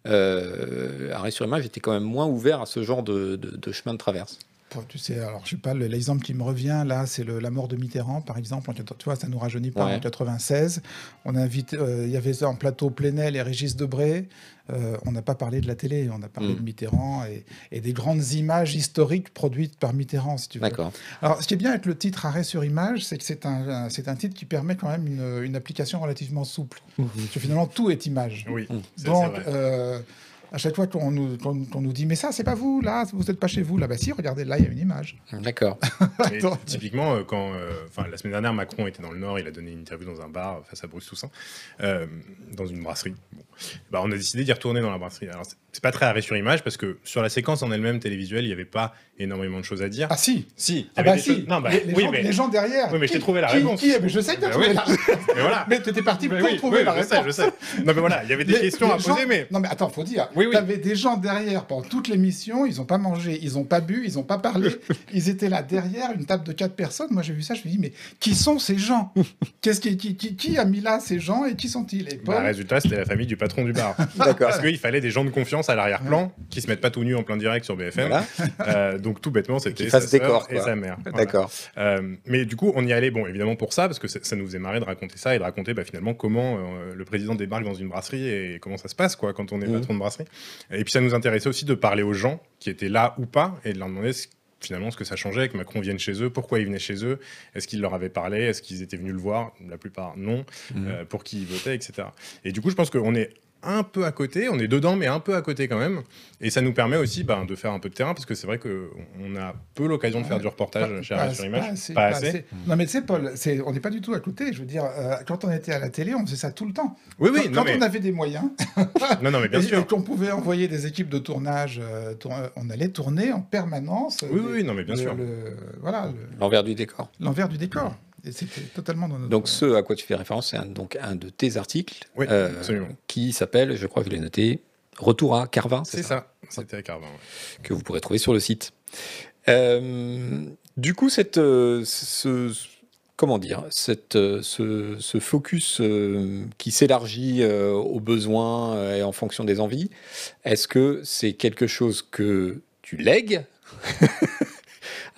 euh, Arrêt sur Image était quand même moins ouvert à ce genre de, de- de chemin de traverse. Tu sais, alors je sais pas, l'exemple qui me revient là, c'est la mort de Mitterrand, par exemple. tu vois, ça nous rajeunit pas en 96. On a invité, euh, il y avait en plateau Plenel et Régis Debray. Euh, on n'a pas parlé de la télé, on a parlé mm. de Mitterrand et, des grandes images historiques produites par Mitterrand, si tu veux. D'accord. Alors, ce qui est bien avec le titre Arrêt sur image, c'est que c'est un, c'est un titre qui permet quand même une, application relativement souple. Parce que finalement, tout est image. Oui. Donc, euh, à chaque fois qu'on nous, nous, dit mais ça c'est pas vous là vous n'êtes pas chez vous. Là bah si regardez là il y a une image. D'accord. Typiquement euh, quand euh, enfin la semaine dernière Macron était dans le Nord il a donné une interview dans un bar face à Bruce Toussaint euh, dans une brasserie. Bah, on a décidé d'y retourner dans la brasserie. Alors c'est pas très arrêt sur image parce que sur la séquence en elle-même télévisuelle il n'y avait pas énormément de choses à dire. Ah si. Si. Ah bah si. non, bah, les, oui, gens, mais... les, gens, derrière oui mais je t'ai trouvé la réponse. qui, mais je sais que tu as bah la mais voilà. Mais tu étais parti pour trouver la réponse je sais je sais. Non mais voilà il y avait des questions à poser mais non mais attends faut dire oui, oui. avais des gens derrière pendant toute l'émission, ils n'ont pas mangé, ils n'ont pas bu, ils n'ont pas parlé. ils étaient là derrière, une table de quatre personnes. Moi, j'ai vu ça, je me dis, mais qui sont ces gens? Qu'est-ce qui, qui, a mis là ces gens et qui sont-ils? Le bah, résultat, c'était la famille du patron du bar. Parce qu'il fallait des gens de confiance à l'arrière-plan qui se mettent pas tout nus en plein direct sur BFM. Euh, donc tout bêtement, c'était sa sœur et sa mère. D'accord. Euh, mais du coup, on y allait, bon, évidemment pour ça, parce que ça nous faisait marrer de raconter ça et de raconter bah, finalement comment euh, le président débarque dans une brasserie et comment ça se passe quoi quand on est mmh. patron de brasserie. Et puis ça nous intéressait aussi de parler aux gens qui étaient là ou pas et de leur demander finalement ce que ça changeait que Macron vienne chez eux, pourquoi il venait chez eux, est-ce qu'il leur avait parlé, est-ce qu'ils étaient venus le voir, la plupart non, mmh. euh, pour qui ils votaient, etc. Et du coup, je pense qu'on est un peu à côté, on est dedans, mais un peu à côté quand même. Et ça nous permet aussi ben, de faire un peu de terrain, parce que c'est vrai qu'on a peu l'occasion de faire du reportage chez sur Image. Pas assez. Non, mais tu sais, Paul, on n'est pas du tout à côté. Je veux dire, euh, quand on était à la télé, on faisait ça tout le temps. Oui, oui. Quand, on avait des moyens. non, non, mais bien sûr. Et qu'on pouvait envoyer des équipes de tournage, euh, on allait tourner en permanence. Oui, oui, non, mais bien sûr. voilà. L'envers du décor. L'envers du décor. C'était totalement dans notre... Donc ce à quoi tu fais référence, c'est un, donc un de tes articles euh, qui s'appelle, je crois que je l'ai noté, Retour à Carvin. C'est ça, c'était à Carvin. Que vous pourrez trouver sur le site. Euh, du coup, cette, euh, ce, comment dire, cette, ce, ce focus qui s'élargit aux besoins et en fonction des envies, est-ce que c'est quelque chose que tu lègues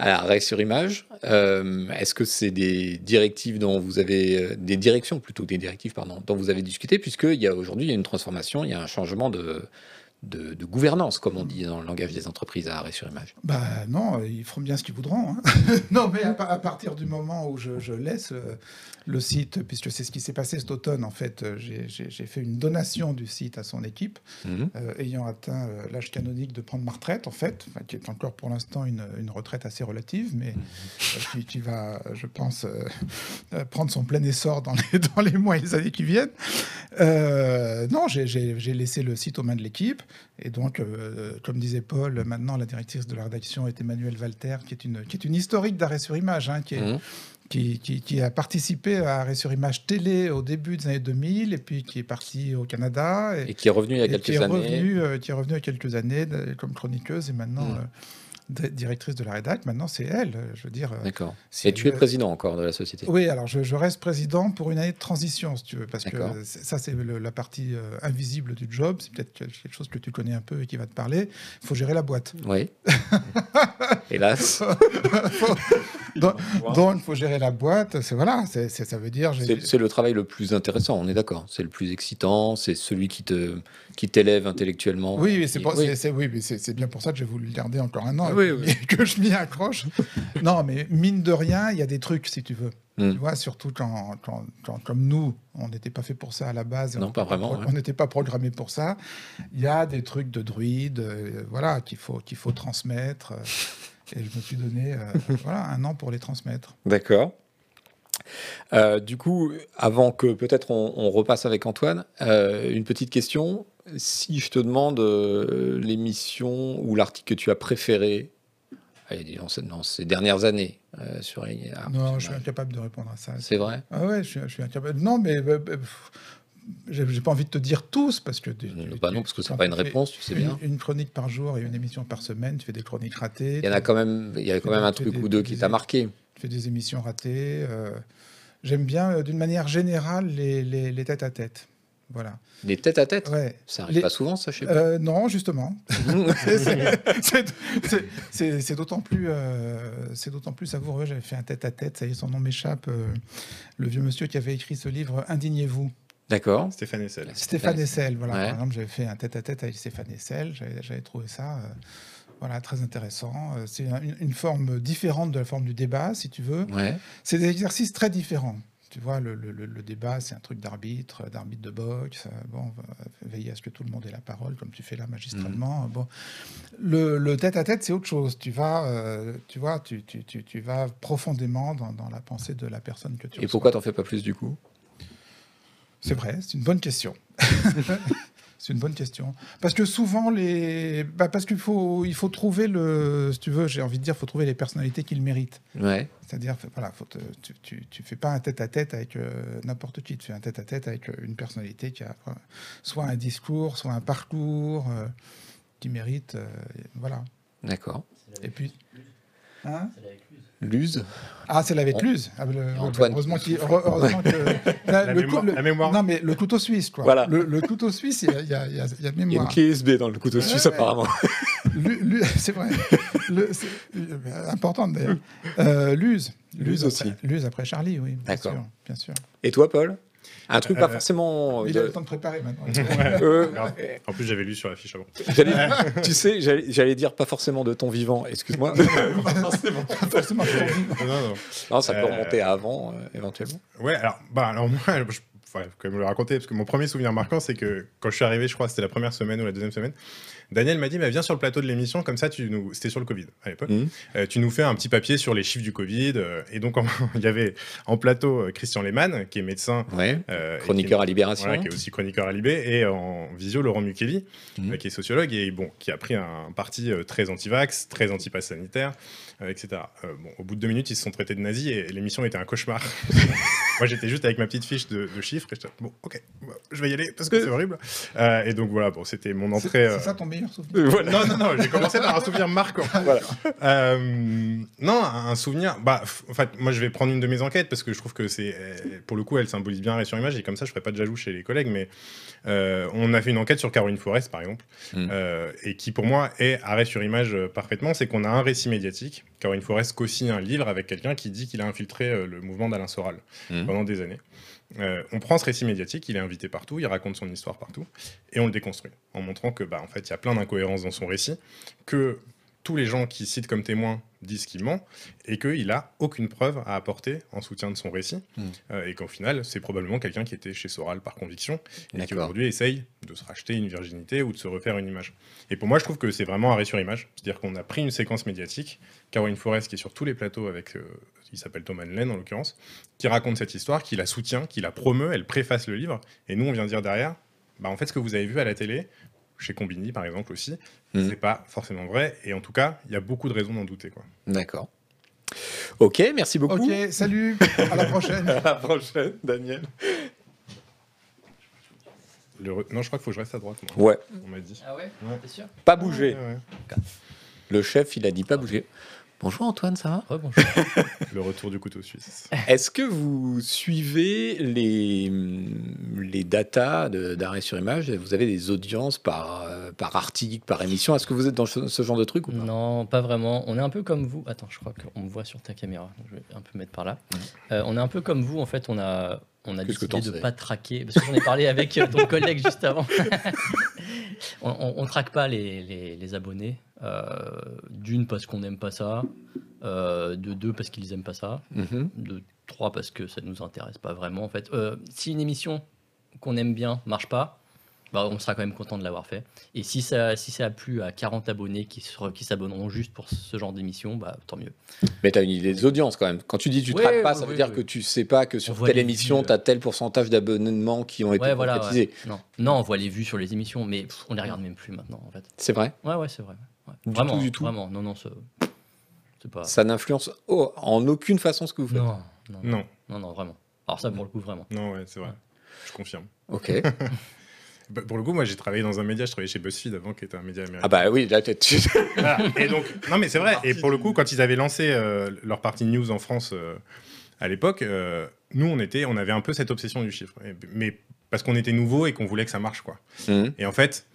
à l'arrêt sur image. Euh, est-ce que c'est des directives dont vous avez euh, des directions plutôt des directives pardon dont vous avez discuté puisqu'il y a aujourd'hui une transformation, il y a un changement de de, gouvernance, comme on dit dans le langage des entreprises à arrêt sur image Bah non, ils feront bien ce qu'ils voudront. Hein. non, mais à, partir du moment où je, laisse euh, le site, puisque c'est ce qui s'est passé cet automne, en fait, euh, j'ai fait une donation du site à son équipe, mhm. euh, ayant atteint l'âge canonique de prendre ma retraite, en fait, qui est encore pour l'instant une, retraite assez relative, mais mhm. qui, va, je pense, prendre son plein essor dans les, dans les mois et les années qui viennent. non, j'ai laissé le site aux mains de l'équipe. Et donc, euh, comme disait Paul, maintenant la directrice de la rédaction est Emmanuelle Walter, qui est une, qui est une historique d'arrêt sur image, hein, qui, est, mmh. qui, qui, a participé à arrêt sur image télé au début des années 2000, et puis qui est partie au Canada. Et, qui est revenue il y a quelques années. Euh, qui est revenue il y a quelques années comme chroniqueuse, et maintenant. Mmh. Euh, directrice de la rédac, maintenant c'est elle. Je veux dire. Euh, D'accord. Et tu es président encore de la société? Oui, alors je, reste président pour une année de transition, si tu veux, parce que ça c'est la partie euh, invisible du job. C'est peut-être quelque chose que tu connais un peu et qui va te parler. Il faut gérer la boîte. Oui. Hélas. donc, il faut gérer la boîte. C'est voilà, c'est ça veut dire. C'est le travail le plus intéressant. On est d'accord. C'est le plus excitant. C'est celui qui te qui t'élève intellectuellement. Oui, oui c'est oui. oui, bien pour ça que j'ai voulu le garder encore un an et que je m'y accroche. non, mais mine de rien, il y a des trucs, si tu veux. Hmm. Tu vois, surtout quand, quand, comme nous, on n'était pas fait pour ça à la base. Non, pas vraiment. On n'était pas programmé pour ça. Il y a des trucs de druide, euh, voilà, qu'il faut, qu'il faut transmettre. Euh, et je me suis donné euh, voilà, un an pour les transmettre. D'accord. du coup, avant que peut-être on, repasse avec Antoine, une petite question si je te demande euh, l'émission ou l'article que tu as préféré dans ces dernières années euh, sur Non, je suis incapable de répondre à ça. C'est vrai? Ah ouais, je suis, incapable. Non, mais euh, j'ai pas envie de te dire tous parce que. non, pas non, parce que c'est pas une réponse, tu sais bien. Une, chronique par jour et une émission par semaine, tu fais des chroniques ratées. Il y en a quand même, il y a quand même un truc ou deux qui t'a marqué. Tu fais des émissions ratées. J'aime bien, d'une manière générale, les, les, les tête à tête. Voilà. Les têtes à tête Ouais. Ça arrive Les- pas souvent, ça, je sais pas. Euh, non, justement. C'est- d'autant plus, euh, c'est d'autant plus savoureux. J'avais fait un tête-à-tête, ça y est, son nom m'échappe. euh, le vieux monsieur qui avait écrit ce livre, Indignez-vous. D'accord. Stéphane Essel. Stéphane Essel, voilà. Ouais. Par exemple, j'avais fait un tête-à-tête avec Stéphane Essel. J'avais trouvé ça, euh, voilà, très intéressant. C'est une, une forme différente de la forme du débat, si tu veux. Ouais. C'est des exercices très différents. Tu vois, le, le- débat, c'est un truc d'arbitre, d'arbitre de boxe. euh, Bon, veiller à ce que tout le monde ait la parole, comme tu fais là magistralement. Bon, le le tête-à-tête, c'est autre chose. Tu vas, euh, tu vois, tu, tu, tu, tu vas profondément dans, dans la pensée de la personne que tu Et reçois. pourquoi t'en fais pas plus, du coup? C'est vrai, c'est une bonne question. c'est une bonne question. Parce que souvent, les... bah, parce qu'il faut, il faut trouver le... Si tu veux, j'ai envie de dire, il faut trouver les personnalités qui le méritent. Ouais. C'est-à-dire, voilà, faut te- tu, tu, tu fais pas un tête-à-tête avec euh, n'importe qui. Tu fais un tête-à-tête avec euh, une personnalité qui a euh, soit un discours, soit un parcours euh, qui mérite. euh, voilà. D'accord. Et puis... Hein? Luz ah, c'est la vécluse. Ah, le- Antoine. Heureusement, heureusement que. La le mémoire- le- la mémoire. Non, mais le couteau suisse, quoi. Voilà. Le, le couteau suisse, il y a, il y a- il y a- de Il y a une mémoire. clé USB dans le couteau Ouais, suisse, ouais. apparemment. C'est vrai. Importante d'ailleurs. Euh, Luz. Luz après- aussi. Luz après Charlie, oui. D'accord. sûr, bien sûr. Et toi, Paul? Un truc pas Euh, forcément. Il de- a le temps de préparer maintenant. Euh. En plus, j'avais lu sur la fiche avant. tu sais, j'allais dire pas forcément de ton vivant, excuse-moi. Forcément, je t'en dis. Non, non, non. non, ça peut Euh, remonter à avant, euh, éventuellement. Ouais, alors, bah, alors moi, je ouais, faut quand même le raconter, parce que mon premier souvenir marquant, c'est que quand je suis arrivé, je crois que c'était la première semaine ou la deuxième semaine, Daniel m'a dit, bah, viens sur le plateau de l'émission, comme ça, tu nous... c'était sur le Covid à l'époque, Mhm. Euh, tu nous fais un petit papier sur les chiffres du Covid. euh, et donc, il y avait en plateau euh, Christian Lehmann, qui est médecin. Ouais. euh, est- Chroniqueur à Libération. Voilà, qui est aussi chroniqueur à Libé, et en visio Laurent Mukeli, Mhm. qui est sociologue et bon, qui a pris un parti très anti-vax, très anti-pass sanitaire, etc. Euh, bon, au bout de deux minutes, ils se sont traités de nazis et l'émission était un cauchemar. Moi, j'étais juste avec ma petite fiche de, de chiffres et j'étais bon, ok, bon, je vais y aller parce que c'est horrible. Euh, et donc voilà, bon, c'était mon C'est entrée. euh, c'est ça ton meilleur souvenir Voilà. non, non, non, j'ai commencé par un souvenir marquant. Voilà. Euh, non, un souvenir. Bah, en fait, moi, je vais prendre une de mes enquêtes parce que je trouve que c'est, euh, pour le coup, elle symbolise bien Arrêt sur image et comme ça, je ferai pas de jaloux chez les collègues. Mais euh, on a fait une enquête sur Caroline Forest, par exemple, Mm. euh, et qui, pour moi, est arrêt sur image euh, parfaitement. C'est qu'on a un récit médiatique. Caroline Forest co-signe un livre avec quelqu'un qui dit qu'il a infiltré le mouvement d'Alain Soral Mm. pendant des années. Euh, on prend ce récit médiatique, il est invité partout, il raconte son histoire partout, et on le déconstruit en montrant que, bah, en fait, il y a plein d'incohérences dans son récit, que tous les gens qui citent comme témoins disent qu'il ment, et qu'il a aucune preuve à apporter en soutien de son récit, Mm. euh, et qu'au final, c'est probablement quelqu'un qui était chez Soral par conviction, et qui aujourd'hui essaye de se racheter une virginité ou de se refaire une image. Et pour moi, je trouve que c'est vraiment arrêt sur image, c'est-à-dire qu'on a pris une séquence médiatique, Caroline Forest qui est sur tous les plateaux avec, euh, il s'appelle Thomas Len en l'occurrence, qui raconte cette histoire, qui la soutient, qui la promeut, elle préface le livre, et nous on vient dire derrière, bah en fait ce que vous avez vu à la télé, chez Combini par exemple aussi, Mhm. c'est pas forcément vrai, et en tout cas il y a beaucoup de raisons d'en douter quoi. D'accord. Ok, merci beaucoup. Ok, salut, à la prochaine. À la prochaine, Daniel. Le re- Non je crois qu'il faut que je reste à droite, moi. Ouais, on m'a dit. Ah ouais? Ouais. T'es sûr? Pas bouger. Ouais, ouais. Le chef, il a dit pas bouger. Bonjour Antoine, ça va? Rebonjour. Le retour du couteau suisse. Est-ce que vous suivez les, les datas d'arrêt sur image? Vous avez des audiences par, euh, par article, par émission? Est-ce que vous êtes dans ce, ce genre de truc ou pas? Non, pas vraiment. On est un peu comme vous. Attends, je crois qu'on me voit sur ta caméra. donc Je vais un peu mettre par là. Euh, on est un peu comme vous. En fait, on a, on a décidé de sais pas traquer. Parce que j'en ai parlé avec euh, ton collègue juste avant. on, on traque pas les, les, les abonnés. Euh, D'une, parce qu'on n'aime pas ça. Euh, de deux, parce qu'ils aiment pas ça. Mhm. De trois, parce que ça nous intéresse pas vraiment. En fait, Euh, si une émission qu'on aime bien marche pas, bah, on sera quand même content de l'avoir fait. Et si ça, si ça a plu à 40 abonnés qui, s'abonneront juste pour ce genre d'émission, bah, tant mieux. Mais tu as une idée des audiences quand même. Quand tu dis tu Ouais, traques pas, ouais, ça veut ouais, dire ouais. que tu sais pas que sur telle émission, tu as tel pourcentage d'abonnements qui ont été Ouais, voilà, concrétisés. ouais. Non. non, on voit les vues sur les émissions, mais pff, on les regarde même plus maintenant, en fait. C'est vrai? Ouais, ouais, c'est vrai. ouais. Du vraiment, tout, du tout. Vraiment, non, non, ça- c'est pas. Ça n'influence oh, en aucune façon ce que vous faites. Non, non, non, Non, non, non, vraiment. Alors ça, pour le coup, vraiment. non ouais c'est vrai. Je confirme. Ok. Bah, pour le coup, moi j'ai travaillé dans un média, je travaillais chez BuzzFeed avant, qui était un média américain. ah bah oui, là, tu Voilà. Et donc, non mais c'est vrai. Et pour le coup, quand ils avaient lancé euh, leur partie news en France euh, à l'époque, euh, nous on était, on avait un peu cette obsession du chiffre. Mais parce qu'on était nouveau et qu'on voulait que ça marche, quoi. Mhm. Et en fait,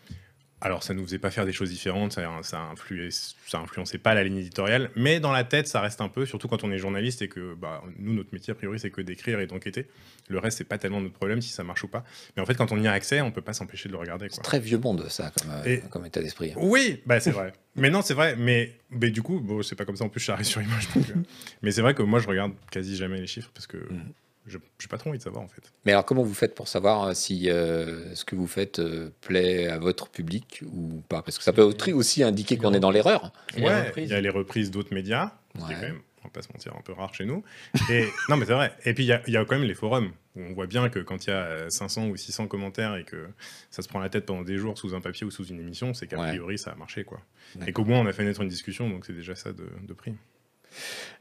alors ça nous faisait pas faire des choses différentes, ça, ça, influait, ça influençait pas la ligne éditoriale, mais dans la tête, ça reste un peu, surtout quand on est journaliste et que bah, nous, notre métier, a priori, c'est que d'écrire et d'enquêter. Le reste, c'est pas tellement notre problème si ça marche ou pas. Mais en fait, quand on y a accès, on peut pas s'empêcher de le regarder. C'est très vieux monde, ça, comme, euh, Et- comme état d'esprit. Oui, bah c'est vrai. mais non, c'est vrai. Mais, mais du coup, bon, c'est pas comme ça. En plus, je suis sur image. donc, euh, mais c'est vrai que moi, je regarde quasi jamais les chiffres parce que Mhm. Je j'ai pas trop envie de savoir en fait. Mais alors, comment vous faites pour savoir euh, si euh, ce que vous faites euh, plaît à votre public ou pas? Parce que ça peut aussi- indiquer qu'on est dans l'erreur. Ouais, il y a les reprises d'autres médias, qui est quand même, on va pas se mentir, un peu rare chez nous. Et non, mais c'est vrai. Et puis il y, a- il y a quand même les forums. Où on voit bien que quand il y a euh, 500 ou 600 commentaires et que ça se prend la tête pendant des jours sous un papier ou sous une émission, c'est qu'a Ouais. priori ça a marché quoi. Et qu'au moins on a fait naître une discussion, donc c'est déjà ça de, de prix.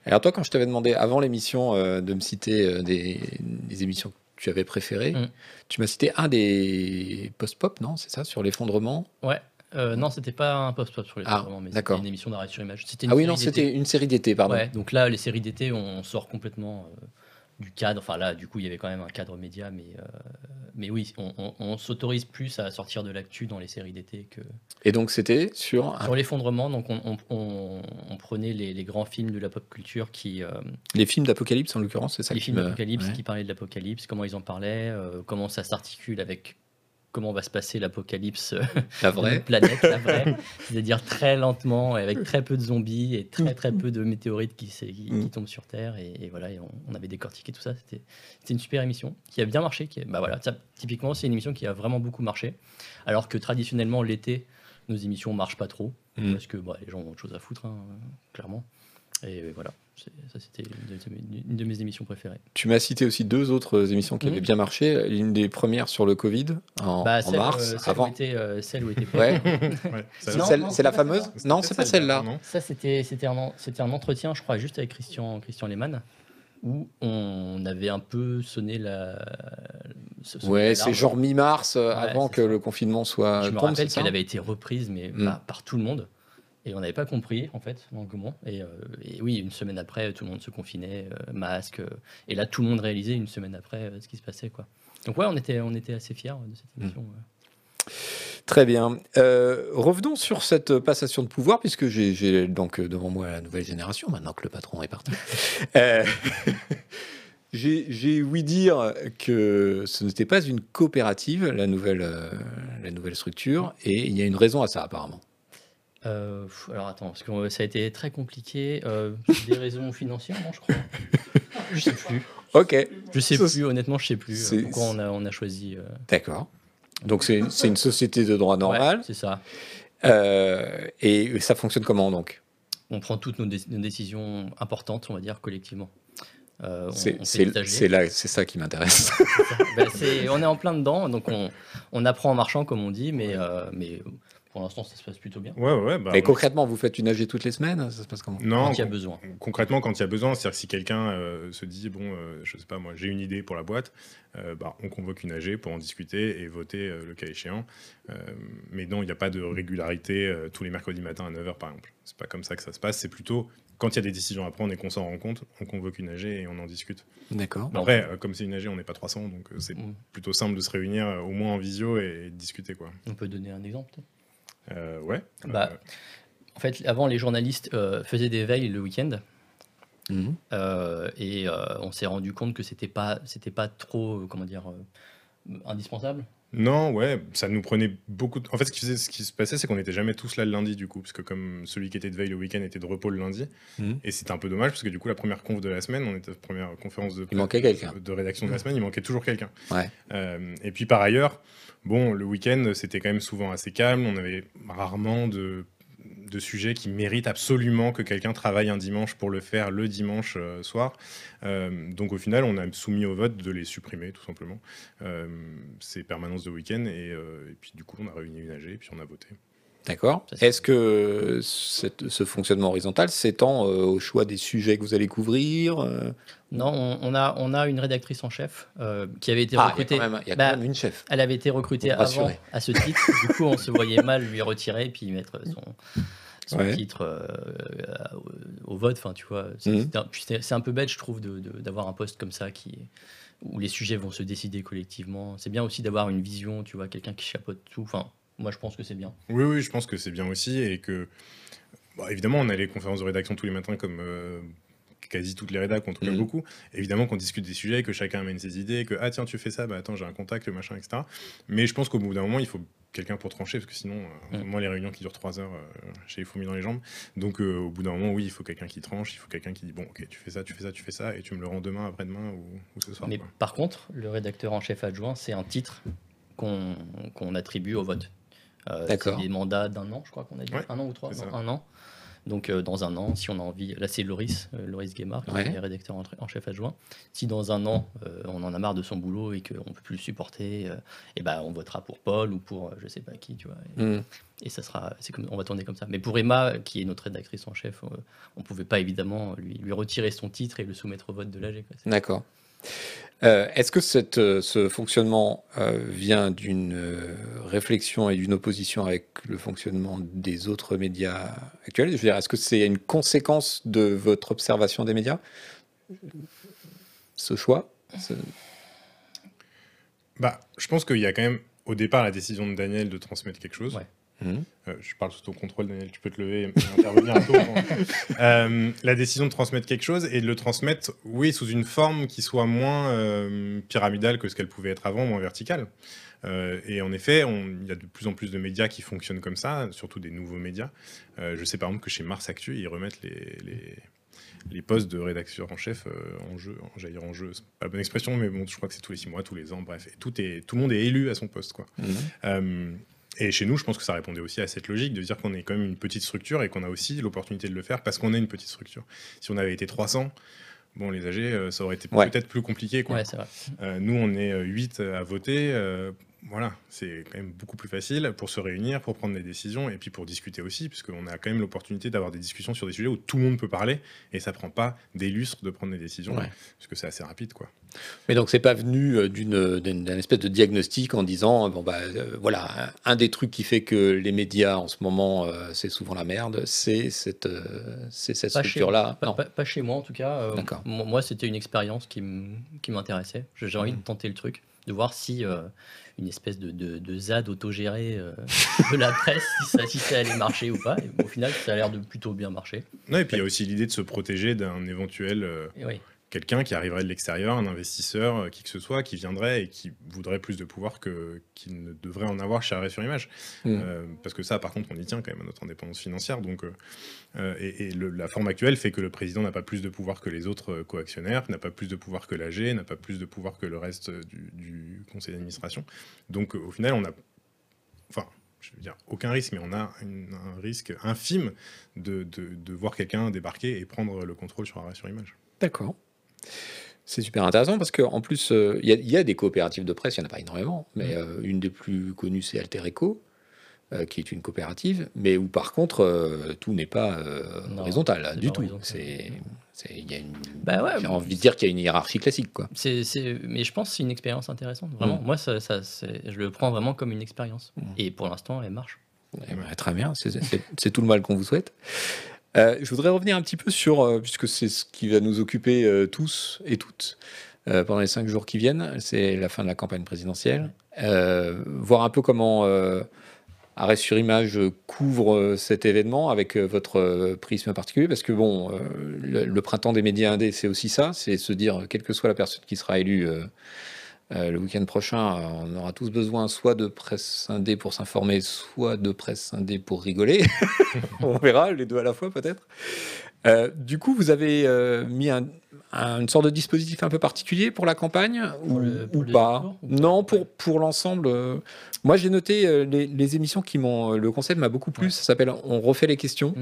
Alors, toi, quand je t'avais demandé avant l'émission euh, de me citer euh, des, des émissions que tu avais préférées, Mm. tu m'as cité un des post-pop, non? C'est ça? Sur l'effondrement? Ouais. Euh, non, c'était pas un post-pop sur les Ah, mais c'était une émission d'arrêt sur image. Une Ah oui, non, c'était une série d'été, pardon. Ouais, donc là, les séries d'été, on sort complètement du cadre. Enfin, là, du coup, il y avait quand même un cadre média, mais, euh, mais oui, on, on- on s'autorise plus à sortir de l'actu dans les séries d'été que Et donc, c'était sur sur l'effondrement. Donc, on, on- prenait les, les grands films de la pop culture qui. euh, les films d'Apocalypse, en l'occurrence, c'est ça les films d'apocalypse ouais. qui parlaient de l'apocalypse, comment ils en parlaient, euh, comment ça s'articule avec comment va se passer l'apocalypse euh, La de vraie. notre planète, la vraie, c'est-à-dire très lentement, et avec très peu de zombies et très très peu de météorites qui, qui, Mm. qui tombent sur Terre. Et, et voilà, et on, on avait décortiqué tout ça. C'était une super émission qui a bien marché. Qui bah voilà, ça, typiquement, c'est une émission qui a vraiment beaucoup marché. Alors que traditionnellement, l'été, nos émissions marchent pas trop Mm. parce que bah, les gens ont autre chose à foutre, hein, clairement. Et voilà, ça c'était une, de- une de mes émissions préférées. Tu m'as cité aussi deux autres émissions qui Mhm. avaient bien marché. L'une des premières sur le Covid, en, Bah, en celle, mars, euh, celle avant. Où était, euh, celle où était Ouais. Ouais, c'est la fameuse. Non, c'est pas celle-là. non Ça, c'était c'était un, un entretien, je crois, juste avec Christian, Christian Lehmann, où on avait un peu sonné la. sonné Ouais, c'est genre mi-mars, euh, Ouais, avant que ça. le confinement soit Je me tombe, rappelle qu'elle avait été reprise, mais Mm. par, par tout le monde. Et on n'avait pas compris, en fait. Et, euh, et oui, une semaine après, tout le monde se confinait, euh, masque. euh, et là, tout le monde réalisait une semaine après ce qui se passait. Quoi. Donc, ouais, on était, on était assez fiers de cette émission. ouais. Très bien. Revenons sur cette passation de pouvoir, puisque j'ai donc devant moi la nouvelle génération, maintenant que le patron est parti. J'ai ouï dire que ce n'était pas une coopérative, la nouvelle, la nouvelle structure, et il y a une raison à ça, apparemment. Euh, alors attends, parce que euh, ça a été très compliqué. euh, des raisons financières, non, je crois. Je sais plus. Ok, Je sais Ça, plus, honnêtement, je sais plus c'est- pourquoi on a, on a choisi. d'accord. Donc c'est c'est une société de droit ouais, normal, c'est ça. et ça fonctionne comment donc? On prend toutes nos, dé- nos décisions importantes, on va dire, collectivement. On- C'est on fait c'est- des AG. c'est là, c'est ça qui m'intéresse. Ben, c'est- on est en plein dedans, donc on, on apprend en marchant, comme on dit, mais, mais pour l'instant, ça se passe plutôt bien. Ouais, ouais, bah, Mais on- concrètement, vous faites une AG toutes les semaines Ça se passe comment? Non, Quand il y a besoin. concrètement, quand il y a besoin, c'est-à-dire que si quelqu'un euh, se dit, bon, euh, je sais pas, moi, j'ai une idée pour la boîte, euh, bah, on convoque une AG pour en discuter et voter euh, le cas échéant. Euh, mais non, il n'y a pas de régularité euh, tous les mercredis matins à 9h, par exemple. C'est pas comme ça que ça se passe. C'est plutôt quand il y a des décisions à prendre et qu'on s'en rend compte, on convoque une AG et on en discute. D'accord. Après, euh, comme c'est une AG, on n'est pas 300, donc euh, c'est Mm. plutôt simple de se réunir euh, au moins en visio et, de discuter, quoi. On peut donner un exemple. Euh, ouais. Bah, Euh, En fait, avant, les journalistes euh, faisaient des veilles le week-end. Mhm. euh, et euh, on s'est rendu compte que c'était pas, c'était pas trop, euh, comment dire, euh, indispensable. Non, ouais, ça nous prenait beaucoup. De... En fait, ce qui, faisait, ce qui se passait, c'est qu'on n'était jamais tous là le lundi, du coup, parce que comme celui qui était de veille le week-end était de repos le lundi, Mhm. et c'était un peu dommage, parce que du coup, la première conf de la semaine, on était première conférence de, Il manquait quelqu'un. de rédaction de la semaine, il manquait toujours quelqu'un. Ouais. Euh, et puis par ailleurs, bon, le week-end, c'était quand même souvent assez calme, on avait rarement de de sujets qui méritent absolument que quelqu'un travaille un dimanche pour le faire le dimanche euh, soir. Euh, donc au final, on a soumis au vote de les supprimer, tout simplement, euh, ces permanences de week-end. Et, puis du coup, on a réuni une AG et puis on a voté. D'accord. Est-ce que cette- ce fonctionnement horizontal s'étend euh, au choix des sujets que vous allez couvrir euh? Non, on, on a, on a une rédactrice en chef euh, qui avait été Ah, il y a recrutée. quand même, il y a Bah, quand même une chef. Elle avait été recrutée avant rassurer. à ce titre. du coup, on se voyait mal lui retirer et puis mettre son, son Ouais. titre au, vote. Enfin, tu vois, c'est c'est un, peu bête, je trouve, d'avoir un poste comme ça qui où les sujets vont se décider collectivement. C'est bien aussi d'avoir une vision, tu vois, quelqu'un qui chapeaute tout. Enfin, moi, je pense que c'est bien. Oui, oui, je pense que c'est bien aussi et que, bon, évidemment, on a les conférences de rédaction tous les matins comme euh, quasi toutes les rédacs, en tout cas beaucoup. Évidemment qu'on discute des sujets, que chacun amène ses idées, que ah tiens tu fais ça, bah attends j'ai un contact, machin, etc. Mais je pense qu'au bout d'un moment il faut quelqu'un pour trancher parce que sinon, euh, Mhm. moi les réunions qui durent trois heures, euh, j'ai les fourmis dans les jambes. Donc euh, au bout d'un moment oui il faut quelqu'un qui tranche, il faut quelqu'un qui dit bon ok tu fais ça, tu fais ça, tu fais ça et tu me le rends demain, après-demain ou, ou ce soir. Mais quoi. par contre, le rédacteur en chef adjoint, c'est un titre qu'on qu'on attribue au vote. Euh, D'accord. C'est des mandats d'un an, je crois qu'on a dit. Ouais, un an ou trois Non. Un an. Donc euh, dans un an, si on a envie, là c'est Loris, euh, Loris Guémard, qui Ouais. est rédacteur en, en chef adjoint. Si dans un an euh, on en a marre de son boulot et qu'on peut plus le supporter, euh, et ben on votera pour Paul ou pour euh, je sais pas qui, tu vois. Et, et ça sera, c'est comme, on va tourner comme ça. Mais pour Emma, qui est notre rédactrice en chef, euh, on pouvait pas évidemment lui, lui retirer son titre et le soumettre au vote de l'AG. D'accord. Euh, Est-ce que cette, euh, ce fonctionnement euh, vient d'une réflexion et d'une opposition avec le fonctionnement des autres médias actuels? Je veux dire, est-ce que c'est une conséquence de votre observation des médias Ce choix? Ce- Bah je pense qu'il y a quand même au départ la décision de Daniel de transmettre quelque chose. Ouais. Mhm. Euh, je parle sous ton contrôle, Daniel, tu peux te lever et intervenir un peu. avant. Euh, la décision de transmettre quelque chose et de le transmettre, oui, sous une forme qui soit moins euh, pyramidale que ce qu'elle pouvait être avant, moins verticale. Euh, et en effet, il y a de plus en plus de médias qui fonctionnent comme ça, surtout des nouveaux médias. Je sais par exemple que chez Mars Actu, ils remettent les, les, les postes de rédacteur en chef euh, en jeu. J'allais dire en jeu, c'est pas la bonne expression, mais bon, je crois que c'est tous les six mois, tous les ans, bref. Et tout, est, tout le monde est élu à son poste, quoi. Mhm. Euh, et chez nous, je pense que ça répondait aussi à cette logique de dire qu'on est quand même une petite structure et qu'on a aussi l'opportunité de le faire parce qu'on est une petite structure. Si on avait été 300, bon, les AG, euh, ça aurait été Ouais. peut-être plus compliqué. Quoi. Ouais, c'est vrai. Euh, nous, on est 8 à voter. euh, voilà, c'est quand même beaucoup plus facile pour se réunir, pour prendre des décisions et puis pour discuter aussi, puisqu'on a quand même l'opportunité d'avoir des discussions sur des sujets où tout le monde peut parler et ça prend pas des lustres de prendre des décisions, Ouais. parce que c'est assez rapide. quoi. Mais donc c'est pas venu euh, d'une d'une- d'un espèce de diagnostic en disant bon bah euh, voilà un, des trucs qui fait que les médias en ce moment euh, c'est souvent la merde, c'est cette euh, c'est cette Pas chez- structure là. Pas, Non. pas- pas chez moi en tout cas. Euh, Moi, c'était une expérience qui m'intéressait. J'ai envie Mhm. de tenter le truc, de voir si euh, une espèce de, de, de ZAD autogéré euh, de la presse, si ça, si ça allait marcher ou pas. Et au final, ça a l'air de plutôt bien marcher. Non, et puis il y a aussi l'idée de se protéger d'un éventuel euh, oui. Quelqu'un qui arriverait de l'extérieur, un investisseur, euh, qui que ce soit, qui viendrait et qui voudrait plus de pouvoir que qu'il ne devrait en avoir chez Arrêt sur Image. Mm. Euh, parce que ça, par contre, on y tient quand même à notre indépendance financière. Donc, euh, et, et le- la forme actuelle fait que le président n'a pas plus de pouvoir que les autres coactionnaires, n'a pas plus de pouvoir que l'AG, n'a pas plus de pouvoir que le reste du, du conseil d'administration. Donc, au final, on a, enfin, je veux dire, aucun risque, mais on a une- un risque infime de, de- de voir quelqu'un débarquer et prendre le contrôle sur Arrêt sur Image. D'accord. C'est super intéressant parce qu'en plus, euh, il y, a- il y a des coopératives de presse, il n'y en a pas énormément, mais Mm. euh, une des plus connues, c'est Alter Eco, euh, qui est une coopérative, mais où par contre, tout n'est pas Non, horizontal du pas tout. C'est, il y a une, Bah ouais, j'ai envie de dire qu'il y a une hiérarchie classique. Quoi. Mais je pense que c'est une expérience intéressante. Vraiment, Mm. moi, ça, ça, c'est- je le prends vraiment comme une expérience. Mm. Et pour l'instant, elle marche. Eh ben, très bien, c'est tout le mal qu'on vous souhaite. Euh, je voudrais revenir un petit peu sur, euh, puisque c'est ce qui va nous occuper euh, tous et toutes pendant les cinq jours qui viennent, c'est la fin de la campagne présidentielle, voir un peu comment Arrêt sur Image couvre cet événement avec votre prisme particulier, parce que bon, le printemps des médias indés, c'est aussi ça, c'est se dire, quelle que soit la personne qui sera élue euh, le week-end prochain, euh, on aura tous besoin soit de presse indé pour s'informer, soit de presse indé pour rigoler. on verra, les deux à la fois peut-être. Euh, du coup, vous avez euh, mis un- un- une sorte de dispositif un peu particulier pour la campagne Pour ou, le- pas? ou Non, pour, pour l'ensemble. moi, j'ai noté les, les émissions qui m'ont. Le concept m'a beaucoup plu. Ouais. Ça s'appelle On refait les questions.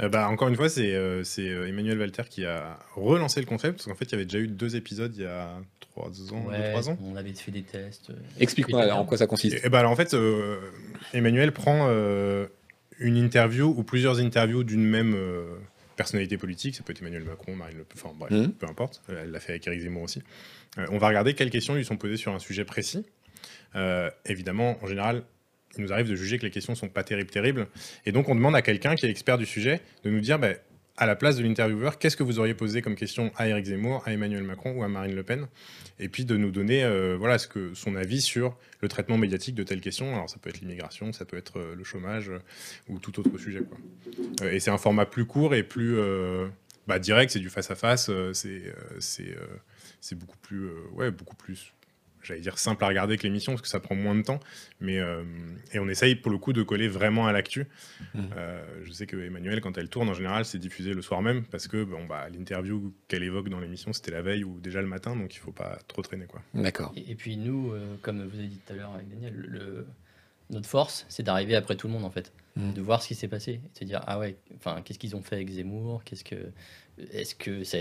Euh, bah, encore une fois, c'est euh, euh, Emmanuel Walter qui a relancé le concept, parce qu'en fait, il y avait déjà eu deux épisodes il y a trois ans, deux, trois ans. on avait fait des tests. euh, Explique-moi en quoi ça consiste. Et, et bah, alors, en fait, euh, Emmanuel prend euh, une interview ou plusieurs interviews d'une même euh, personnalité politique, ça peut être Emmanuel Macron, Marine Le Pen, enfin bref, Mhm. peu importe, elle l'a fait avec Eric Zemmour aussi. Euh, on va regarder quelles questions lui sont posées sur un sujet précis. Euh, évidemment, en général, il nous arrive de juger que les questions sont pas terribles, terribles. Et donc, on demande à quelqu'un qui est expert du sujet de nous dire, bah, à la place de l'intervieweur, qu'est-ce que vous auriez posé comme question à Eric Zemmour, à Emmanuel Macron ou à Marine Le Pen? Et puis de nous donner euh, voilà, ce que, son avis sur le traitement médiatique de telle question. Alors, ça peut être l'immigration, ça peut être euh, le chômage euh, ou tout autre sujet. Et c'est un format plus court et plus bah, direct, c'est du face-à-face, c'est c'est beaucoup plus, ouais, beaucoup plus j'allais dire simple à regarder que l'émission parce que ça prend moins de temps mais euh, et on essaye pour le coup de coller vraiment à l'actu Mhm. Euh, je sais que Emmanuel quand elle tourne en général c'est diffusé le soir même parce que bon bah l'interview qu'elle évoque dans l'émission c'était la veille ou déjà le matin donc il faut pas trop traîner quoi D'accord. Et, et puis nous, euh, comme vous avez dit tout à l'heure avec Daniel, le, notre force, c'est d'arriver après tout le monde en fait, Mm. de voir ce qui s'est passé, et de se dire ah ouais, enfin qu'est-ce qu'ils ont fait avec Zemmour, qu'est-ce que, est-ce que ça, a,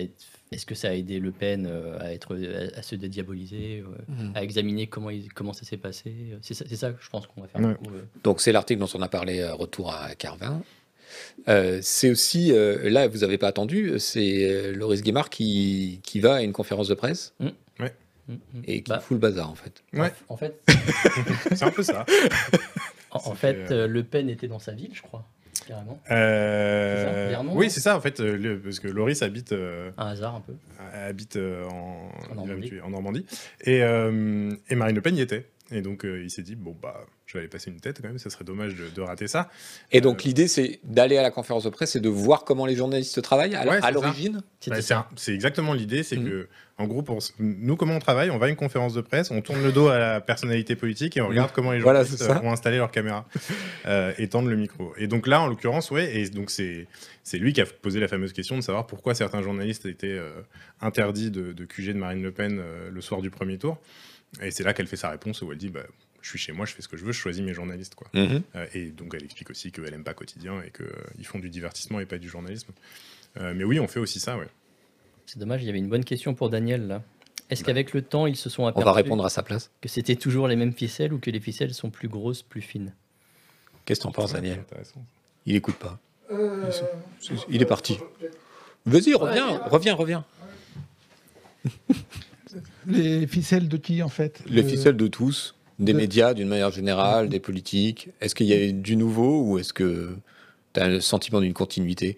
est-ce que ça a aidé Le Pen euh, à être, à, à se dédiaboliser, euh, Mhm. à examiner comment il, comment ça s'est passé. C'est ça, c'est ça que je pense qu'on va faire. Euh. Donc c'est l'article dont on a parlé, euh, retour à Carvin. Euh, c'est aussi, euh, là vous n'avez pas attendu, c'est euh, Loris Guémard qui, qui va à une conférence de presse Mm, mm. et qui Bah, fout le bazar en fait. ouais En fait, c'est un peu ça en, fait, fait, euh, Le Pen était dans sa ville, je crois, carrément. Euh, ça, oui c'est ça en fait euh, le- parce que Loris habite euh, Un hasard un peu. habite en, En Normandie. en. Et, et Marine Le Pen y était. Et donc il s'est dit, bon, bah, je vais aller passer une tête quand même, ça serait dommage de, de rater ça. Et donc Euh, l'idée c'est d'aller à la conférence de presse et de voir comment les journalistes travaillent à, Ouais, à c'est l'origine. Bah, c'est exactement l'idée, c'est Mhm. que, en gros, pour nous, comment on travaille On va à une conférence de presse, on tourne le dos à la personnalité politique et on regarde comment les Voilà, journalistes c'est ça. ont installé leur caméra euh, et tendent le micro. Et donc là, en l'occurrence, ouais, et donc c'est c'est lui qui a posé la fameuse question de savoir pourquoi certains journalistes étaient euh, interdits de, de QG de Marine Le Pen euh, le soir du premier tour. Et c'est là qu'elle fait sa réponse où elle dit, bah, je suis chez moi, je fais ce que je veux, je choisis mes journalistes, quoi. Mhm. Euh, et donc elle explique aussi qu'elle aime pas quotidien et qu'ils font du divertissement et pas du journalisme. Euh, mais oui, on fait aussi ça, ouais. C'est dommage, il y avait une bonne question pour Daniel là. Est-ce qu'avec le temps, ils se sont On aperçus va répondre à sa place. que c'était toujours les mêmes ficelles ou que les ficelles sont plus grosses, plus fines? Qu'est-ce que t'en penses Daniel. Il écoute pas. Il est parti. Vas-y, reviens, reviens, reviens. Les ficelles de qui, en fait? Les Euh, ficelles de tous, des de- médias d'une manière générale, des politiques. Est-ce qu'il y a du nouveau ou est-ce que tu as le sentiment d'une continuité?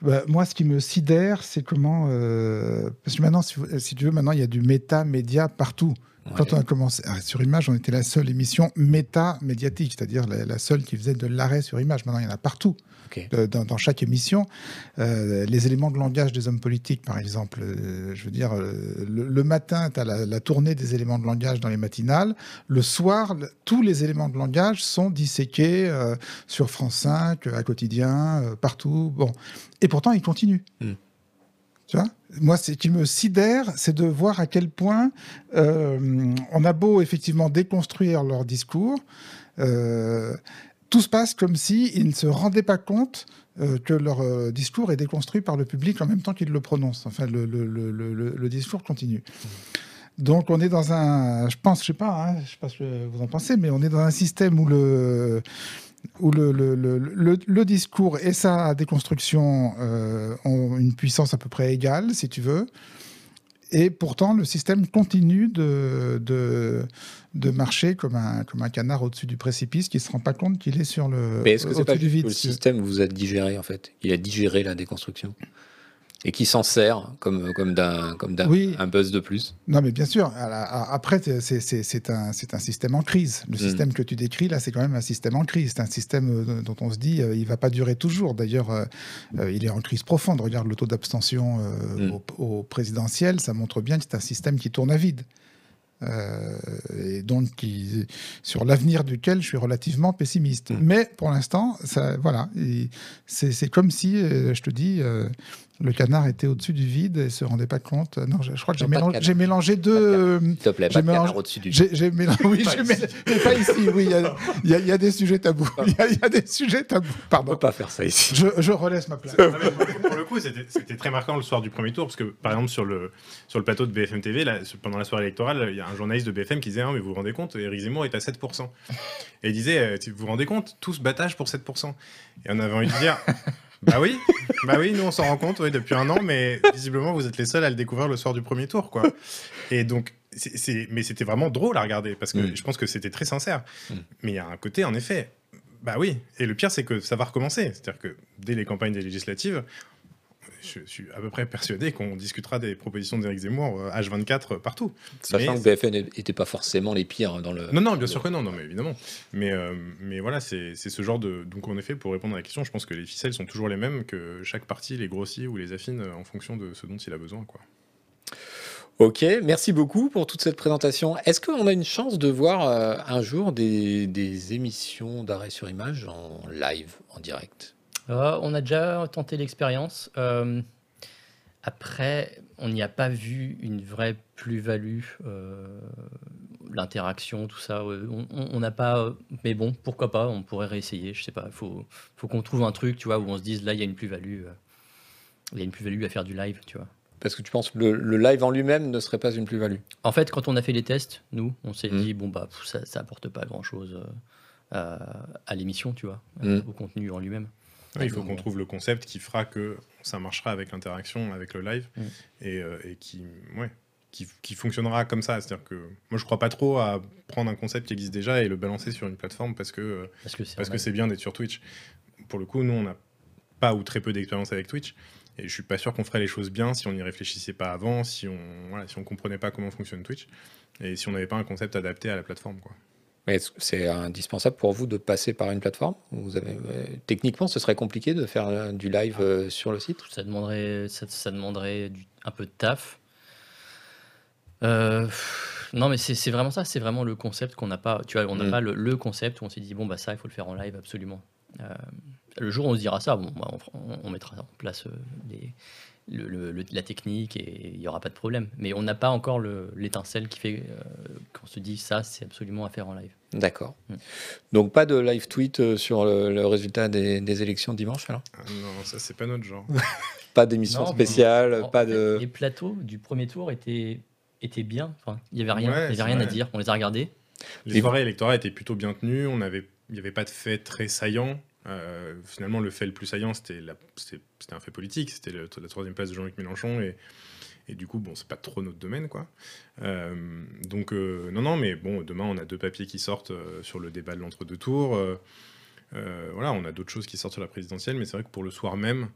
Bah, moi, ce qui me sidère, c'est comment. euh, Parce que maintenant, si, si tu veux, maintenant, il y a du méta-média partout. Quand on a commencé ah, sur Image, on était la seule émission méta-médiatique, c'est-à-dire la, la seule qui faisait de l'arrêt sur Image. Maintenant, il y en a partout, euh, dans, dans chaque émission. Euh, les éléments de langage des hommes politiques, par exemple, euh, je veux dire, euh, le, le matin, tu as la, la tournée des éléments de langage dans les matinales. Le soir, le- tous les éléments de langage sont disséqués sur France 5, à quotidien, partout. Bon. Et pourtant, ils continuent. Hmm. Moi, ce qui me sidère, c'est de voir à quel point euh, on a beau effectivement déconstruire leur discours, euh, tout se passe comme si ils ne se rendaient pas compte euh, que leur discours est déconstruit par le public en même temps qu'ils le prononcent. Enfin, le discours continue. Donc, on est dans un, je pense, je sais pas, hein, je sais pas ce que vous en pensez, mais on est dans un système où le où le, le, le, discours et sa déconstruction euh, ont une puissance à peu près égale, si tu veux. Et pourtant, le système continue de, de, de marcher comme un, comme un canard au-dessus du précipice qui ne se rend pas compte qu'il est sur le, Mais est-ce que c'est pas du vide. le système vous a digéré en fait? Il a digéré la déconstruction et qui s'en sert comme, comme d'un comme d'un Oui. un buzz de plus. Non, mais bien sûr. Après, c'est- un, c'est un système en crise. Le Mm. système que tu décris, là, c'est quand même un système en crise. C'est un système euh, dont on se dit euh, il va pas durer toujours. D'ailleurs, euh, il est en crise profonde. Regarde le taux d'abstention euh, Mm. au, au présidentiel. Ça montre bien que c'est un système qui tourne à vide. Euh, et donc, qui, sur l'avenir duquel je suis relativement pessimiste. Mm. Mais pour l'instant, voilà, c'est comme si, je te dis, le canard était au-dessus du vide et se rendait pas compte. Non, je, je crois que j'ai mélangé, mélangé deux. euh, S'il te plaît, J'ai pas de canard mélangé- au-dessus du. j'ai j'ai mélangé. Oui, Pas j'ai ici. mélangé- mais pas ici. Oui, il y a- y, y des sujets tabous. Il y, a- il y a des sujets tabous. On peut Pardon. pas faire ça ici. Je, je relaisse ma place. Mais pour, le coup, c'était très marquant le soir du premier tour, parce que par exemple sur le, sur le plateau de BFM TV, là, pendant la soirée électorale, il y a un journaliste de BFM qui disait ah, mais vous vous rendez compte, Éric Zemmour est à 7%. Et il disait euh, vous vous rendez compte, tout ce battage pour 7%. Et on avait envie de dire bah oui, bah oui, nous on s'en rend compte depuis un an, mais visiblement vous êtes les seuls à le découvrir le soir du premier tour. quoi. Et donc mais c'était vraiment drôle à regarder parce que Mm. je pense que c'était très sincère. Mm. Mais il y a un côté, en effet, bah oui. Et le pire, c'est que ça va recommencer. C'est-à-dire que dès les campagnes des législatives, je suis à peu près persuadé qu'on discutera des propositions d'Éric Zemmour euh, H24 partout. Sachant Mais- que BFN n'était pas forcément les pires dans le. Non, non, bien sûr que non, non mais évidemment. Mais, euh, mais voilà, c'est ce genre de. Donc, en effet, pour répondre à la question, je pense que les ficelles sont toujours les mêmes, que chaque partie les grossit ou les affine euh, en fonction de ce dont il a besoin. Quoi. Ok, merci beaucoup pour toute cette présentation. Est-ce qu'on a une chance de voir euh, un jour des, des émissions d'arrêt sur image en live, en direct? Euh, on a déjà tenté l'expérience. Euh, après, on n'y a pas vu une vraie plus-value, euh, l'interaction, tout ça. ouais. On- n'a pas. euh, Mais bon, pourquoi pas On pourrait réessayer. Je sais pas. Il faut, faut qu'on trouve un truc, tu vois, où on se dise là, il y a une plus-value. euh, Il y a une plus-value à faire du live, tu vois. Parce que tu penses que le, le live en lui-même ne serait pas une plus-value? En fait, quand on a fait les tests, nous, on s'est Mhm. dit bon bah ça, ça apporte pas grand-chose euh, à, à l'émission, tu vois, euh, au contenu en lui-même. Ouais, il faut qu'on trouve le concept qui fera que ça marchera avec l'interaction, avec le live, Mm. et, euh, et qui, ouais, qui, qui fonctionnera comme ça. C'est-à-dire que moi, je crois pas trop à prendre un concept qui existe déjà et le balancer sur une plateforme parce que euh, Parce que c'est bien d'être sur Twitch. Pour le coup, nous, on n'a pas ou très peu d'expérience avec Twitch. Et je suis pas sûr qu'on ferait les choses bien si on n'y réfléchissait pas avant, si on voilà, si on comprenait pas comment fonctionne Twitch, et si on n'avait pas un concept adapté à la plateforme. Quoi. Mais C'est indispensable pour vous de passer par une plateforme? Vous avez, euh, Techniquement, ce serait compliqué de faire euh, du live euh, sur le site? Ça demanderait, ça, ça demanderait du- un peu de taf. Euh, non, mais c'est vraiment ça, c'est vraiment le concept qu'on n'a pas. Tu vois, on n'a Mm. pas le, le concept où on s'est dit bon bah ça, il faut le faire en live absolument. Euh, le jour où on se dira ça, bon, bah, on, mettra en place euh, les- le- le- le- la technique et il n'y aura pas de problème. Mais on n'a pas encore le- l'étincelle qui fait euh, qu'on se dit ça, c'est absolument à faire en live. D'accord. Mm. Donc pas de live tweet euh, sur le, le résultat des, des élections dimanche alors? Ah non, ça c'est pas notre genre. Pas d'émission Non, spéciale, pas de... Les plateaux du premier tour étaient, étaient bien. Enfin, il n'y avait rien, Ouais, y avait rien à dire. On les a regardés. Les soirées électorales étaient plutôt bien tenues. On avait, il n'y avait pas de fait très saillant. Euh, finalement, le fait le plus saillant, c'était un fait politique. C'était la troisième place de Jean-Luc Mélenchon. Et, du coup, bon, c'est pas trop notre domaine, quoi. Euh, donc, euh, non, non, mais bon, demain, on a deux papiers qui sortent sur le débat de l'entre-deux tours. Voilà, on a d'autres choses qui sortent sur la présidentielle. Mais c'est vrai que pour le soir même,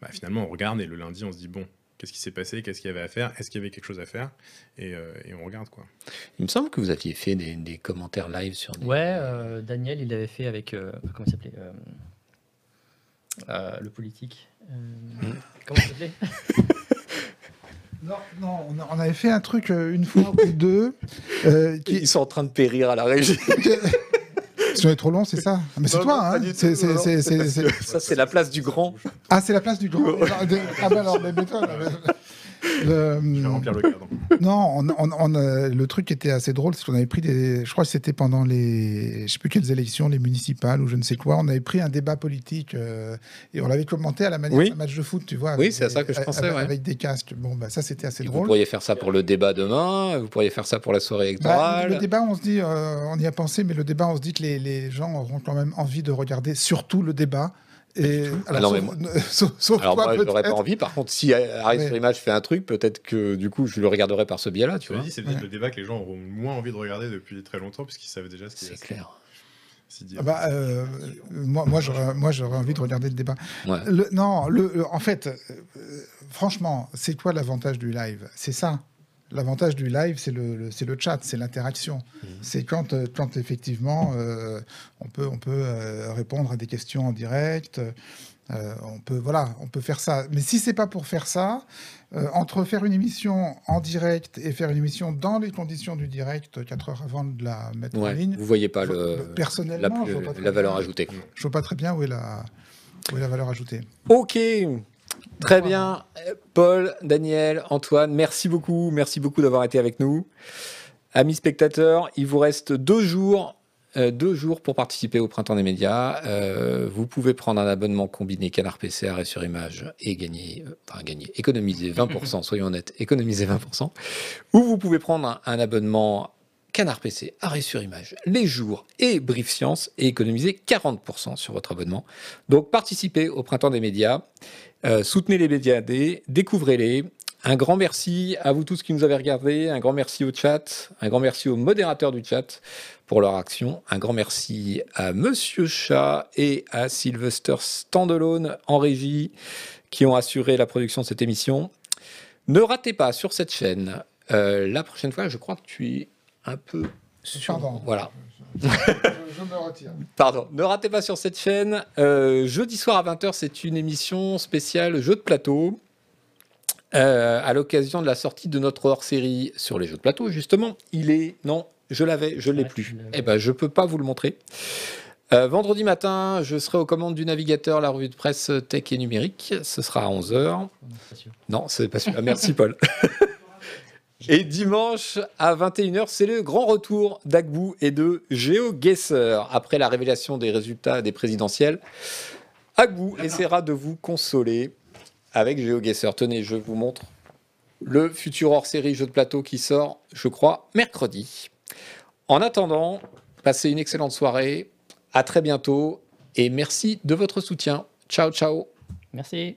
bah, finalement, on regarde et le lundi, on se dit, bon, qu'est-ce qui s'est passé? Qu'est-ce qu'il y avait à faire? Est-ce qu'il y avait quelque chose à faire? Et, euh, et on regarde, quoi. Il me semble que vous aviez fait des, des commentaires live sur des... Ouais, euh, Daniel, il l'avait fait avec. euh, comment il s'appelait euh, euh, Le politique. Euh, Comment il s'appelait? Non, non, on, avait fait un truc une fois ou deux. euh, qui, Ils sont en train de périr à la régie. si on est trop long, c'est ça Ah, Mais c'est toi, hein Ça, c'est la place du grand. Ah, c'est la place du grand. ah ben alors, mais méthode. Le- Je vais remplir le cadre. non, on, on- on, euh, le truc qui était assez drôle, c'est qu'on avait pris des. Je crois que c'était pendant les. Je sais plus quelles élections, les municipales ou je ne sais quoi. On avait pris un débat politique euh, et on l'avait commenté à la manière Oui. d'un match de foot, tu vois. Oui, avec c'est à ça que je avec- pensais, ouais. Avec des casques. Bon, bah, ça, c'était assez Vous drôle. pourriez faire ça pour le débat demain, vous pourriez faire ça pour la soirée Bah, électorale. le débat, on se dit, euh, on y a pensé, mais le débat, on se dit que les, les gens auront quand même envie de regarder surtout le débat. Et Ah non, mais sauf, sauf- sauf Alors toi, moi, j'aurais pas envie. Par contre, si sur Image fait un truc, peut-être que du coup, je le regarderai par ce biais-là, tu Tu vois, c'est peut-être Ouais. le débat que les gens auront moins envie de regarder depuis très longtemps, puisqu'ils savent déjà ce qui C'est clair. Ah bah, euh, moi, moi, j'aurais, moi, j'aurais envie de regarder le débat. Ouais. Le- non, le, le- en fait, euh, franchement, c'est quoi l'avantage du live? C'est ça. L'avantage du live, c'est le, le- c'est le chat, c'est l'interaction. C'est quand, euh, quand effectivement, euh, on peut, on peut euh, répondre à des questions en direct. euh, on peut, voilà, on peut faire ça. Mais si c'est pas pour faire ça, euh, entre faire une émission en direct et faire une émission dans les conditions du direct, 4 heures avant de la mettre en ligne, Vous voyez pas je- le, la, personnellement, plus- je vois pas très la valeur bien. ajoutée. je vois pas très bien où est la, où est la valeur ajoutée. Ok, très bien. Paul, Daniel, Antoine, merci beaucoup. Merci beaucoup d'avoir été avec nous. Amis spectateurs, il vous reste deux jours. euh, deux jours pour participer au Printemps des médias. Euh, vous pouvez prendre un abonnement combiné Canard PC, arrêt sur image et gagner, euh, enfin gagner, économiser 20%, soyons honnêtes, économiser 20%. Ou vous pouvez prendre un, un abonnement Canard PC, arrêt sur image, les jours et Brief Science et économiser 40% sur votre abonnement. Donc participez au Printemps des médias, euh, soutenez les médias D, découvrez-les. Un grand merci à vous tous qui nous avez regardés, un grand merci au chat, un grand merci aux modérateurs du chat pour leur action, un grand merci à Monsieur Chat et à Sylvester Standalone en régie qui ont assuré la production de cette émission. Ne ratez pas sur cette chaîne, euh, la prochaine fois, je crois que tu un peu sur... Pardon. Voilà. Je, je me retire. Pardon, ne ratez pas sur cette chaîne. euh, jeudi soir à 20h, c'est une émission spéciale jeux de plateau. Euh, à l'occasion de la sortie de notre hors-série sur les jeux de plateau, justement, il est. Non, je l'avais, je l'ai Ouais, plus. Eh ben, je peux pas vous le montrer. Euh, vendredi matin, je serai aux commandes du navigateur, la revue de presse tech et numérique. Ce sera à 11h. C'est sûr. Non, c'est pas celui-là. Merci, Paul. Et dimanche à 21h, c'est le grand retour d'Agbou et de GeoGuessr. Après la révélation des résultats des présidentielles, Agbou essaiera de vous consoler avec GeoGuessr. Tenez, je vous montre le futur hors-série jeu de plateau qui sort, je crois, mercredi. En attendant, passez une excellente soirée. À très bientôt et merci de votre soutien. Ciao, ciao. Merci.